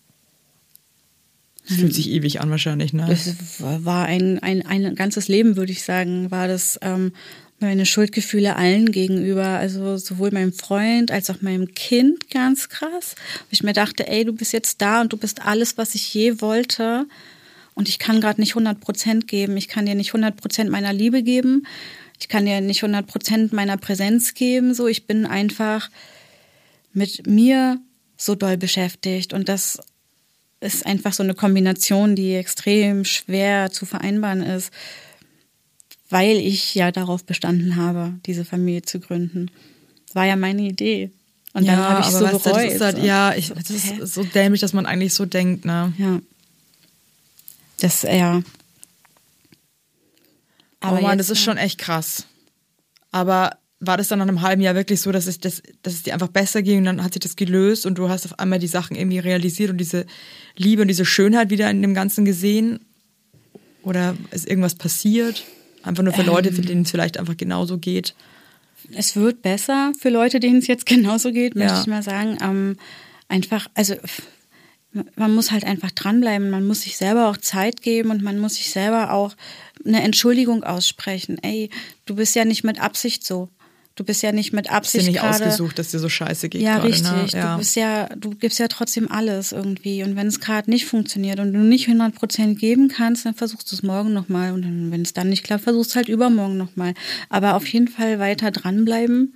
Das fühlt sich ewig an wahrscheinlich, ne? Das war ein, ein, ein ganzes Leben, würde ich sagen, war das ähm, meine Schuldgefühle allen gegenüber, also sowohl meinem Freund als auch meinem Kind ganz krass. Wo ich mir dachte, ey, du bist jetzt da und du bist alles, was ich je wollte. Und ich kann gerade nicht 100 Prozent geben. Ich kann dir nicht 100 Prozent meiner Liebe geben. Ich kann dir nicht 100 Prozent meiner Präsenz geben. So, ich bin einfach mit mir so doll beschäftigt. Und das ist einfach so eine Kombination, die extrem schwer zu vereinbaren ist, weil ich ja darauf bestanden habe, diese Familie zu gründen. War ja meine Idee. Und dann habe ich so weißt bereut. das ist halt, so. ja, ich, das ist so dämlich, dass man eigentlich so denkt, ne? Ja. Das, ja. Aber oh Mann, das ist schon echt krass. Aber war das dann nach einem halben Jahr wirklich so, dass, ich das, dass es dir einfach besser ging und dann hat sich das gelöst und du hast auf einmal die Sachen irgendwie realisiert und diese Liebe und diese Schönheit wieder in dem Ganzen gesehen? Oder ist irgendwas passiert? Einfach nur für Leute, für denen es vielleicht einfach genauso geht. Es wird besser für Leute, denen es jetzt genauso geht, möchte Ja. ich mal sagen. Ähm, einfach, also man muss halt einfach dranbleiben. Man muss sich selber auch Zeit geben und man muss sich selber auch eine Entschuldigung aussprechen. Ey, du bist ja nicht mit Absicht so. Du bist ja nicht mit Hast dir Absicht nicht gerade. ausgesucht, dass dir so scheiße geht Ja, gerade, richtig. Ne? Ja. Du bist ja, du gibst ja trotzdem alles irgendwie. Und wenn es gerade nicht funktioniert und du nicht 100 Prozent geben kannst, dann versuchst du es morgen nochmal. Und dann, wenn es dann nicht klappt, versuchst du es halt übermorgen nochmal. Aber auf jeden Fall weiter dranbleiben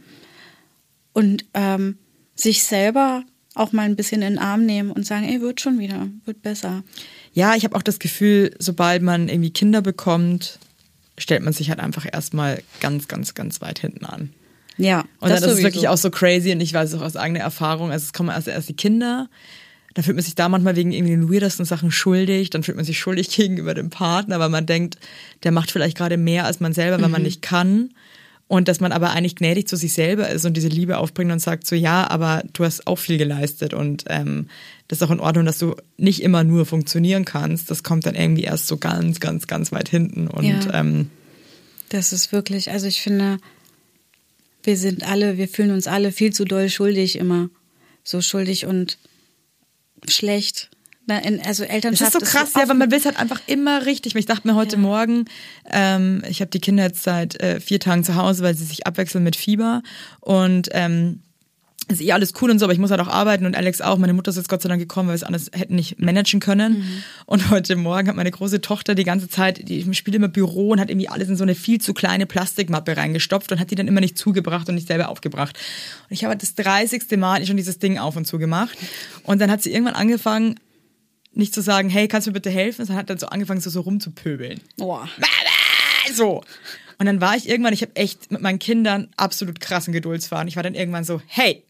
und ähm, sich selber auch mal ein bisschen in den Arm nehmen und sagen, ey, wird schon wieder, wird besser. Ja, ich habe auch das Gefühl, sobald man irgendwie Kinder bekommt, stellt man sich halt einfach erstmal ganz, ganz, ganz weit hinten an. Ja, Und dann ist es wirklich auch so crazy und ich weiß es auch aus eigener Erfahrung. Also es kommen erst, erst die Kinder, dann fühlt man sich da manchmal wegen irgendwie den weirdesten Sachen schuldig, dann fühlt man sich schuldig gegenüber dem Partner, weil man denkt, der macht vielleicht gerade mehr als man selber, weil Mhm. man nicht kann. Und dass man aber eigentlich gnädig zu sich selber ist und diese Liebe aufbringt und sagt so, ja, aber du hast auch viel geleistet und ähm, das ist auch in Ordnung, dass du nicht immer nur funktionieren kannst. Das kommt dann irgendwie erst so ganz, ganz, ganz weit hinten. Und Ja. ähm, Das ist wirklich, also ich finde, wir sind alle, wir fühlen uns alle viel zu doll schuldig immer. So schuldig und schlecht. Also Das Elternschaft ist so krass, ja, oft- weil man will es halt einfach immer richtig. Ich dachte mir heute Ja. Morgen, ähm, ich habe die Kinder jetzt seit äh, vier Tagen zu Hause, weil sie sich abwechseln mit Fieber und ähm, ist eh alles cool und so, aber ich muss halt auch arbeiten und Alex auch. Meine Mutter ist jetzt Gott sei Dank gekommen, weil wir es anders hätten nicht managen können. Mhm. Und heute Morgen hat meine große Tochter die ganze Zeit, die spielt immer Büro und hat irgendwie alles in so eine viel zu kleine Plastikmappe reingestopft und hat die dann immer nicht zugebracht und nicht selber aufgebracht. Und ich habe das 30. Mal schon dieses Ding auf und zu gemacht. Und dann hat sie irgendwann angefangen, nicht zu sagen, hey, kannst du mir bitte helfen, sondern hat dann so angefangen, so, so rumzupöbeln. Boah. So. Und dann war ich irgendwann, ich habe echt mit meinen Kindern absolut krassen Geduldsfaden. Ich war dann irgendwann so, hey,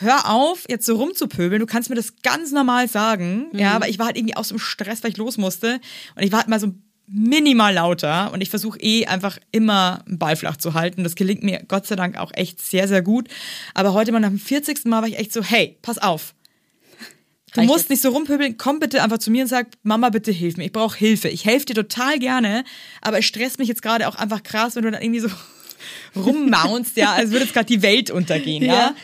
hör auf, jetzt so rumzupöbeln. Du kannst mir das ganz normal sagen. Ja, aber ich war halt irgendwie aus dem Stress, weil ich los musste. Und ich war halt mal so minimal lauter. Und ich versuche eh einfach immer einen Ball flach zu halten. Das gelingt mir Gott sei Dank auch echt sehr, sehr gut. Aber heute mal nach dem 40. Mal war ich echt so, hey, pass auf. Du Reicht musst jetzt? nicht so rumpöbeln, komm bitte einfach zu mir und sag, Mama, bitte hilf mir. Ich brauche Hilfe. Ich helfe dir total gerne, aber es stresst mich jetzt gerade auch einfach krass, wenn du dann irgendwie so rummaunst, ja, als würde jetzt gerade die Welt untergehen, ja. Ja.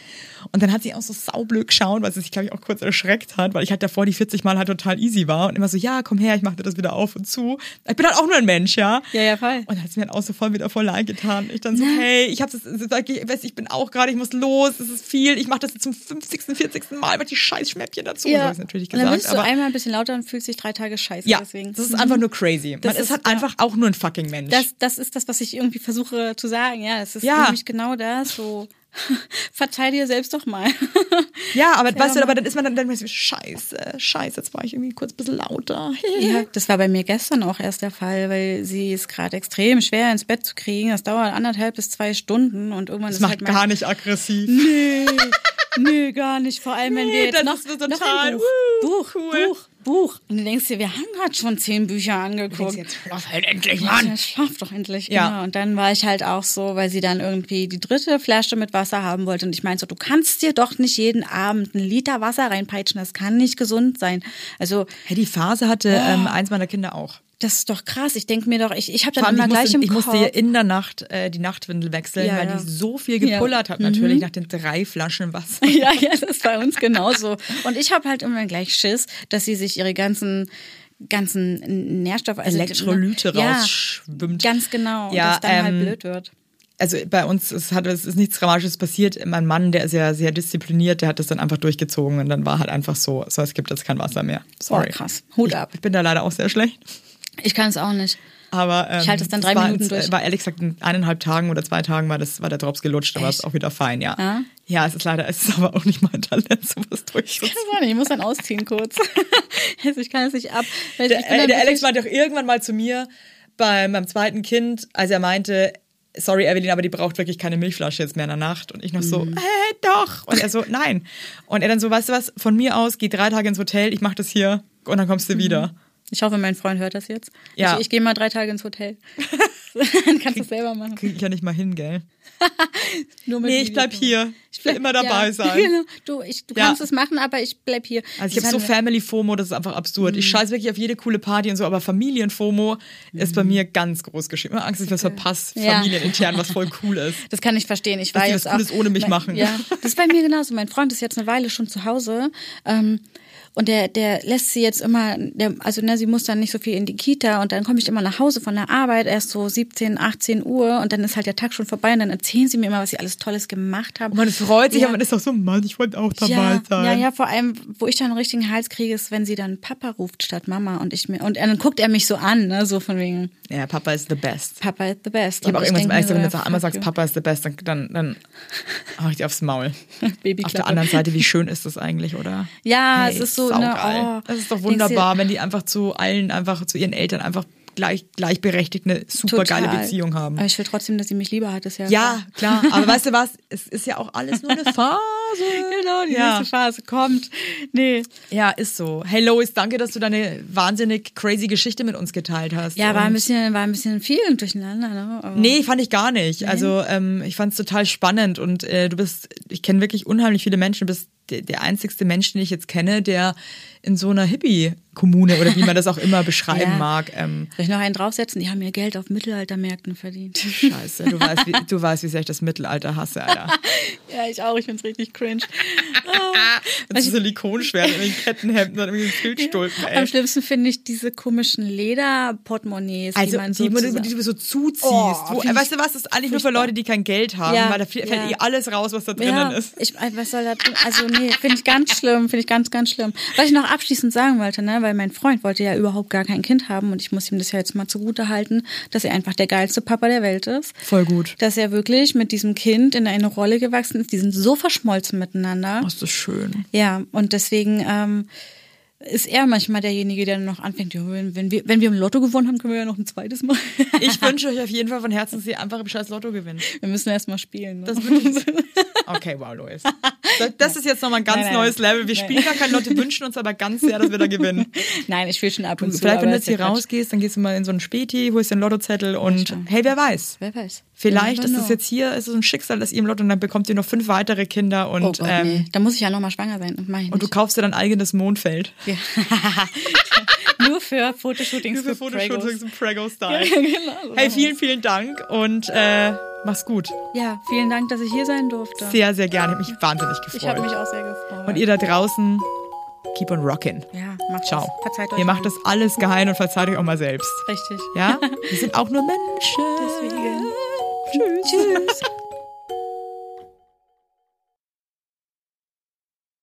Und dann hat sie auch so saublöd geschaut, weil sie sich, glaube ich, auch kurz erschreckt hat, weil ich halt davor die 40 Mal halt total easy war und immer so, ja, komm her, ich mache dir das wieder auf und zu. Ich bin halt auch nur ein Mensch, ja. Ja, ja, voll. Und dann hat sie mir dann auch so voll wieder voll leid getan. Ich dann so, hey, ich hab's, sag ich, ich bin auch gerade, ich muss los, es ist viel, ich mache das jetzt zum 50., 40. Mal, weil die scheiß Schmäppchen dazu. So hab ich's natürlich und dann gesagt. bist du aber einmal ein bisschen lauter und fühlst dich drei Tage scheiße ja, deswegen. das ist einfach nur crazy. Man Das ist ist- halt ja. einfach auch nur ein fucking Mensch. Das, das ist das, was ich irgendwie versuche zu sagen. Ja, das ist Ja. nämlich genau das. So, verteil dir selbst doch mal. ja, aber weißt du, aber dann ist man dann, dann ist man so, scheiße, scheiße, jetzt war ich irgendwie kurz ein bisschen lauter. Ja, das war bei mir gestern auch erst der Fall, weil sie ist gerade extrem schwer ins Bett zu kriegen. Das dauert anderthalb bis zwei Stunden und irgendwann Das ist macht halt gar nicht aggressiv. Nee, nee, gar nicht. Vor allem, wenn Nee, wir jetzt das noch, so noch total, ein Buch, Buch, cool. Buch, Buch. Und du denkst dir, wir haben gerade schon zehn Bücher angeguckt. schlaf halt endlich, Ja, schlaf doch endlich. Ja. Genau. Und dann war ich halt auch so, weil sie dann irgendwie die dritte Flasche mit Wasser haben wollte. Und ich meinte so, du kannst dir doch nicht jeden Abend einen Liter Wasser reinpeitschen. Das kann nicht gesund sein. Also, Hey, die Phase hatte ähm, eins meiner Kinder auch. Das ist doch krass. Ich denke mir doch, ich, ich habe dann immer ich gleich musste, im ich Kopf. musste ihr in der Nacht äh, die Nachtwindel wechseln, Ja, weil ja. die so viel Ja. gepullert hat, natürlich, nach den drei Flaschen Wasser. Ja, ja, das ist bei uns genauso. Und ich habe halt immer gleich Schiss, dass sie sich ihre ganzen ganzen Nährstoffe, also Elektrolyte ja, rausschwimmt. Ganz genau. Und Ja, das dann halt ähm, blöd wird. also bei uns es hat es ist nichts Dramatisches passiert. Mein Mann, der ist ja sehr diszipliniert, der hat das dann einfach durchgezogen und dann war halt einfach so, so es gibt jetzt kein Wasser mehr. Sorry. Oh, krass. Hut ab. Ich bin da leider auch sehr schlecht. Ich kann es auch nicht. Aber ähm, Ich halte es dann das drei war, Minuten es durch. War ehrlich gesagt in eineinhalb Tagen oder zwei Tagen war das war der Drops gelutscht, da war es auch wieder fein, ja. Ja? Ja, es ist leider, es ist aber auch nicht mein Talent, sowas Ich durchzuziehen. kann es auch nicht. Ich muss dann ausziehen kurz. Also ich kann es nicht ab. Der, ich äh, der Alex meinte auch irgendwann mal zu mir beim, beim zweiten Kind, als er meinte, sorry Evelyn, aber die braucht wirklich keine Milchflasche jetzt mehr in der Nacht. Und ich noch so, Mhm. äh, doch. Und er so, nein. Und er dann so, weißt du was, von mir aus, geh drei Tage ins Hotel, ich mach das hier und dann kommst du Mhm. wieder. Ich hoffe, mein Freund hört das jetzt. Ja. Ich, ich gehe mal drei Tage ins Hotel. dann kannst du es selber machen. Krieg ich ja nicht mal hin, gell? Nur mit Nee, ich bleib hier. Ich will immer dabei ja. sein. Genau. Du, ich, du Ja. kannst es machen, aber ich bleib hier. Also ich habe Das so Family-FOMO, das ist einfach absurd. Mhm. Ich scheiße wirklich auf jede coole Party und so, aber Familien-FOMO ist bei mir ganz groß geschrieben. Ich hab Angst, dass ich was verpasse, Mhm. Ja. familienintern, was voll cool ist. Das kann ich verstehen. Ich die jetzt was Cooles auch, ohne mich mein, machen. Ja, das ist bei mir genauso. Mein Freund ist jetzt eine Weile schon zu Hause. Ähm, und der, der lässt sie jetzt immer, der, also ne, sie muss dann nicht so viel in die Kita und dann komme ich immer nach Hause von der Arbeit, erst so 17, 18 Uhr und dann ist halt der Tag schon vorbei und dann erzählen sie mir immer, was sie alles Tolles gemacht haben. Und man freut sich, Ja. aber man ist auch so, Mann, ich wollte auch dabei ja, sein. Ja, ja, vor allem, wo ich dann einen richtigen Hals kriege, ist, wenn sie dann Papa ruft statt Mama und ich mir, und dann guckt er mich so an, ne, so von wegen, Ja, Papa ist the best. Papa is the best. Ich habe auch irgendwas im mir wenn du einmal sagst. Papa ist the best, dann, dann, dann hau ich dir aufs Maul. Auf Babyklappe. der anderen Seite, wie schön ist das eigentlich, oder? Ja, Hey, es ist so, ne, saugeil. oh, das ist doch wunderbar, wenn die einfach zu allen, einfach zu ihren Eltern einfach gleich, gleichberechtigt eine super geile Total. Beziehung haben. Aber ich will trotzdem, dass sie mich lieber hat, ist ja. Ja, klar. Aber weißt du was? Es ist ja auch alles nur eine Phase. Genau, die Ja. nächste Phase kommt. Nee. Ja, ist so. Hey Lois, danke, dass du deine wahnsinnig crazy Geschichte mit uns geteilt hast. Ja, war ein bisschen, war ein bisschen viel durcheinander, ne? Aber Nee, fand ich gar nicht. Also ähm, ich fand es total spannend und äh, du bist, ich kenne wirklich unheimlich viele Menschen, du bist der, der einzigste Mensch, den ich jetzt kenne, der in so einer Hippie-Kommune oder wie man das auch immer beschreiben Ja. mag. Ähm, Soll ich noch einen draufsetzen? Die haben ihr Geld auf Mittelaltermärkten verdient. scheiße, du weißt, wie, du weißt, wie sehr ich das Mittelalter hasse, Alter. ja, ich auch. Ich find's richtig cringe. Das ist Silikonschwert in den Kettenhemden und irgendwie Filzstulpen, Am ey. schlimmsten finde ich diese komischen Lederportemonnaies, Also, die man so die, zusammen- die du so zuziehst. Oh, wo, ich weißt du was, das ist eigentlich nur für. Leute, die kein Geld haben, Ja, weil da fällt ja. eh alles raus, was da drinnen ja, ist. Ich, was soll da drin? Also nee, finde ich ganz schlimm, finde ich ganz, ganz schlimm. Was ich noch abschließend sagen wollte, ne, weil mein Freund wollte ja überhaupt gar kein Kind haben und ich muss ihm das ja jetzt mal zugute halten, dass er einfach der geilste Papa der Welt ist. Voll gut. Dass er wirklich mit diesem Kind in eine Rolle gewachsen ist. Die sind so verschmolzen miteinander. Oh, ist das schön. Ja, und deswegen ähm, ist er manchmal derjenige, der noch anfängt, ja, wenn, wenn, wir, wenn wir im Lotto gewonnen haben, können wir ja noch ein zweites Mal. Ich wünsche euch auf jeden Fall von Herzen, dass ihr einfach im scheiß Lotto gewinnt. wir müssen erst mal spielen. Ne? Das. Okay, wow, Lois. Das, das ist jetzt nochmal ein ganz Nein, nein, neues Level. Wir nein. spielen gar kein Lotto, wünschen uns aber ganz sehr, dass wir da gewinnen. Nein, ich spiele schon ab und zu. Vielleicht, wenn du jetzt hier rausgehst, dann gehst du mal in so einen Späti, holst dir einen Lottozettel und hey, wer weiß. Wer weiß. Vielleicht ist es jetzt hier, ist es ein Schicksal, dass ihr im Lotto und dann bekommt ihr noch fünf weitere Kinder und, Oh Gott, ähm, nee. Da muss ich ja noch mal schwanger sein. Und, mach ich und du nicht. kaufst dir dein eigenes Mondfeld. Ja. Nur für Fotoshootings Für für, Fotoshootings im Prego-Style. genau. so Hey, vielen, vielen Dank und äh, mach's gut. Ja, vielen Dank, dass ich hier sein durfte. Sehr, sehr gerne. Hab mich wahnsinnig gefreut. ich habe mich auch sehr gefreut. und ihr da draußen, keep on rockin'. ja, macht Ciao. das. Verzeiht euch. Ihr macht mal. das alles geheim und verzeiht euch auch mal selbst. Richtig. Ja? Wir sind auch nur Menschen. Deswegen. Tschüss. Tschüss.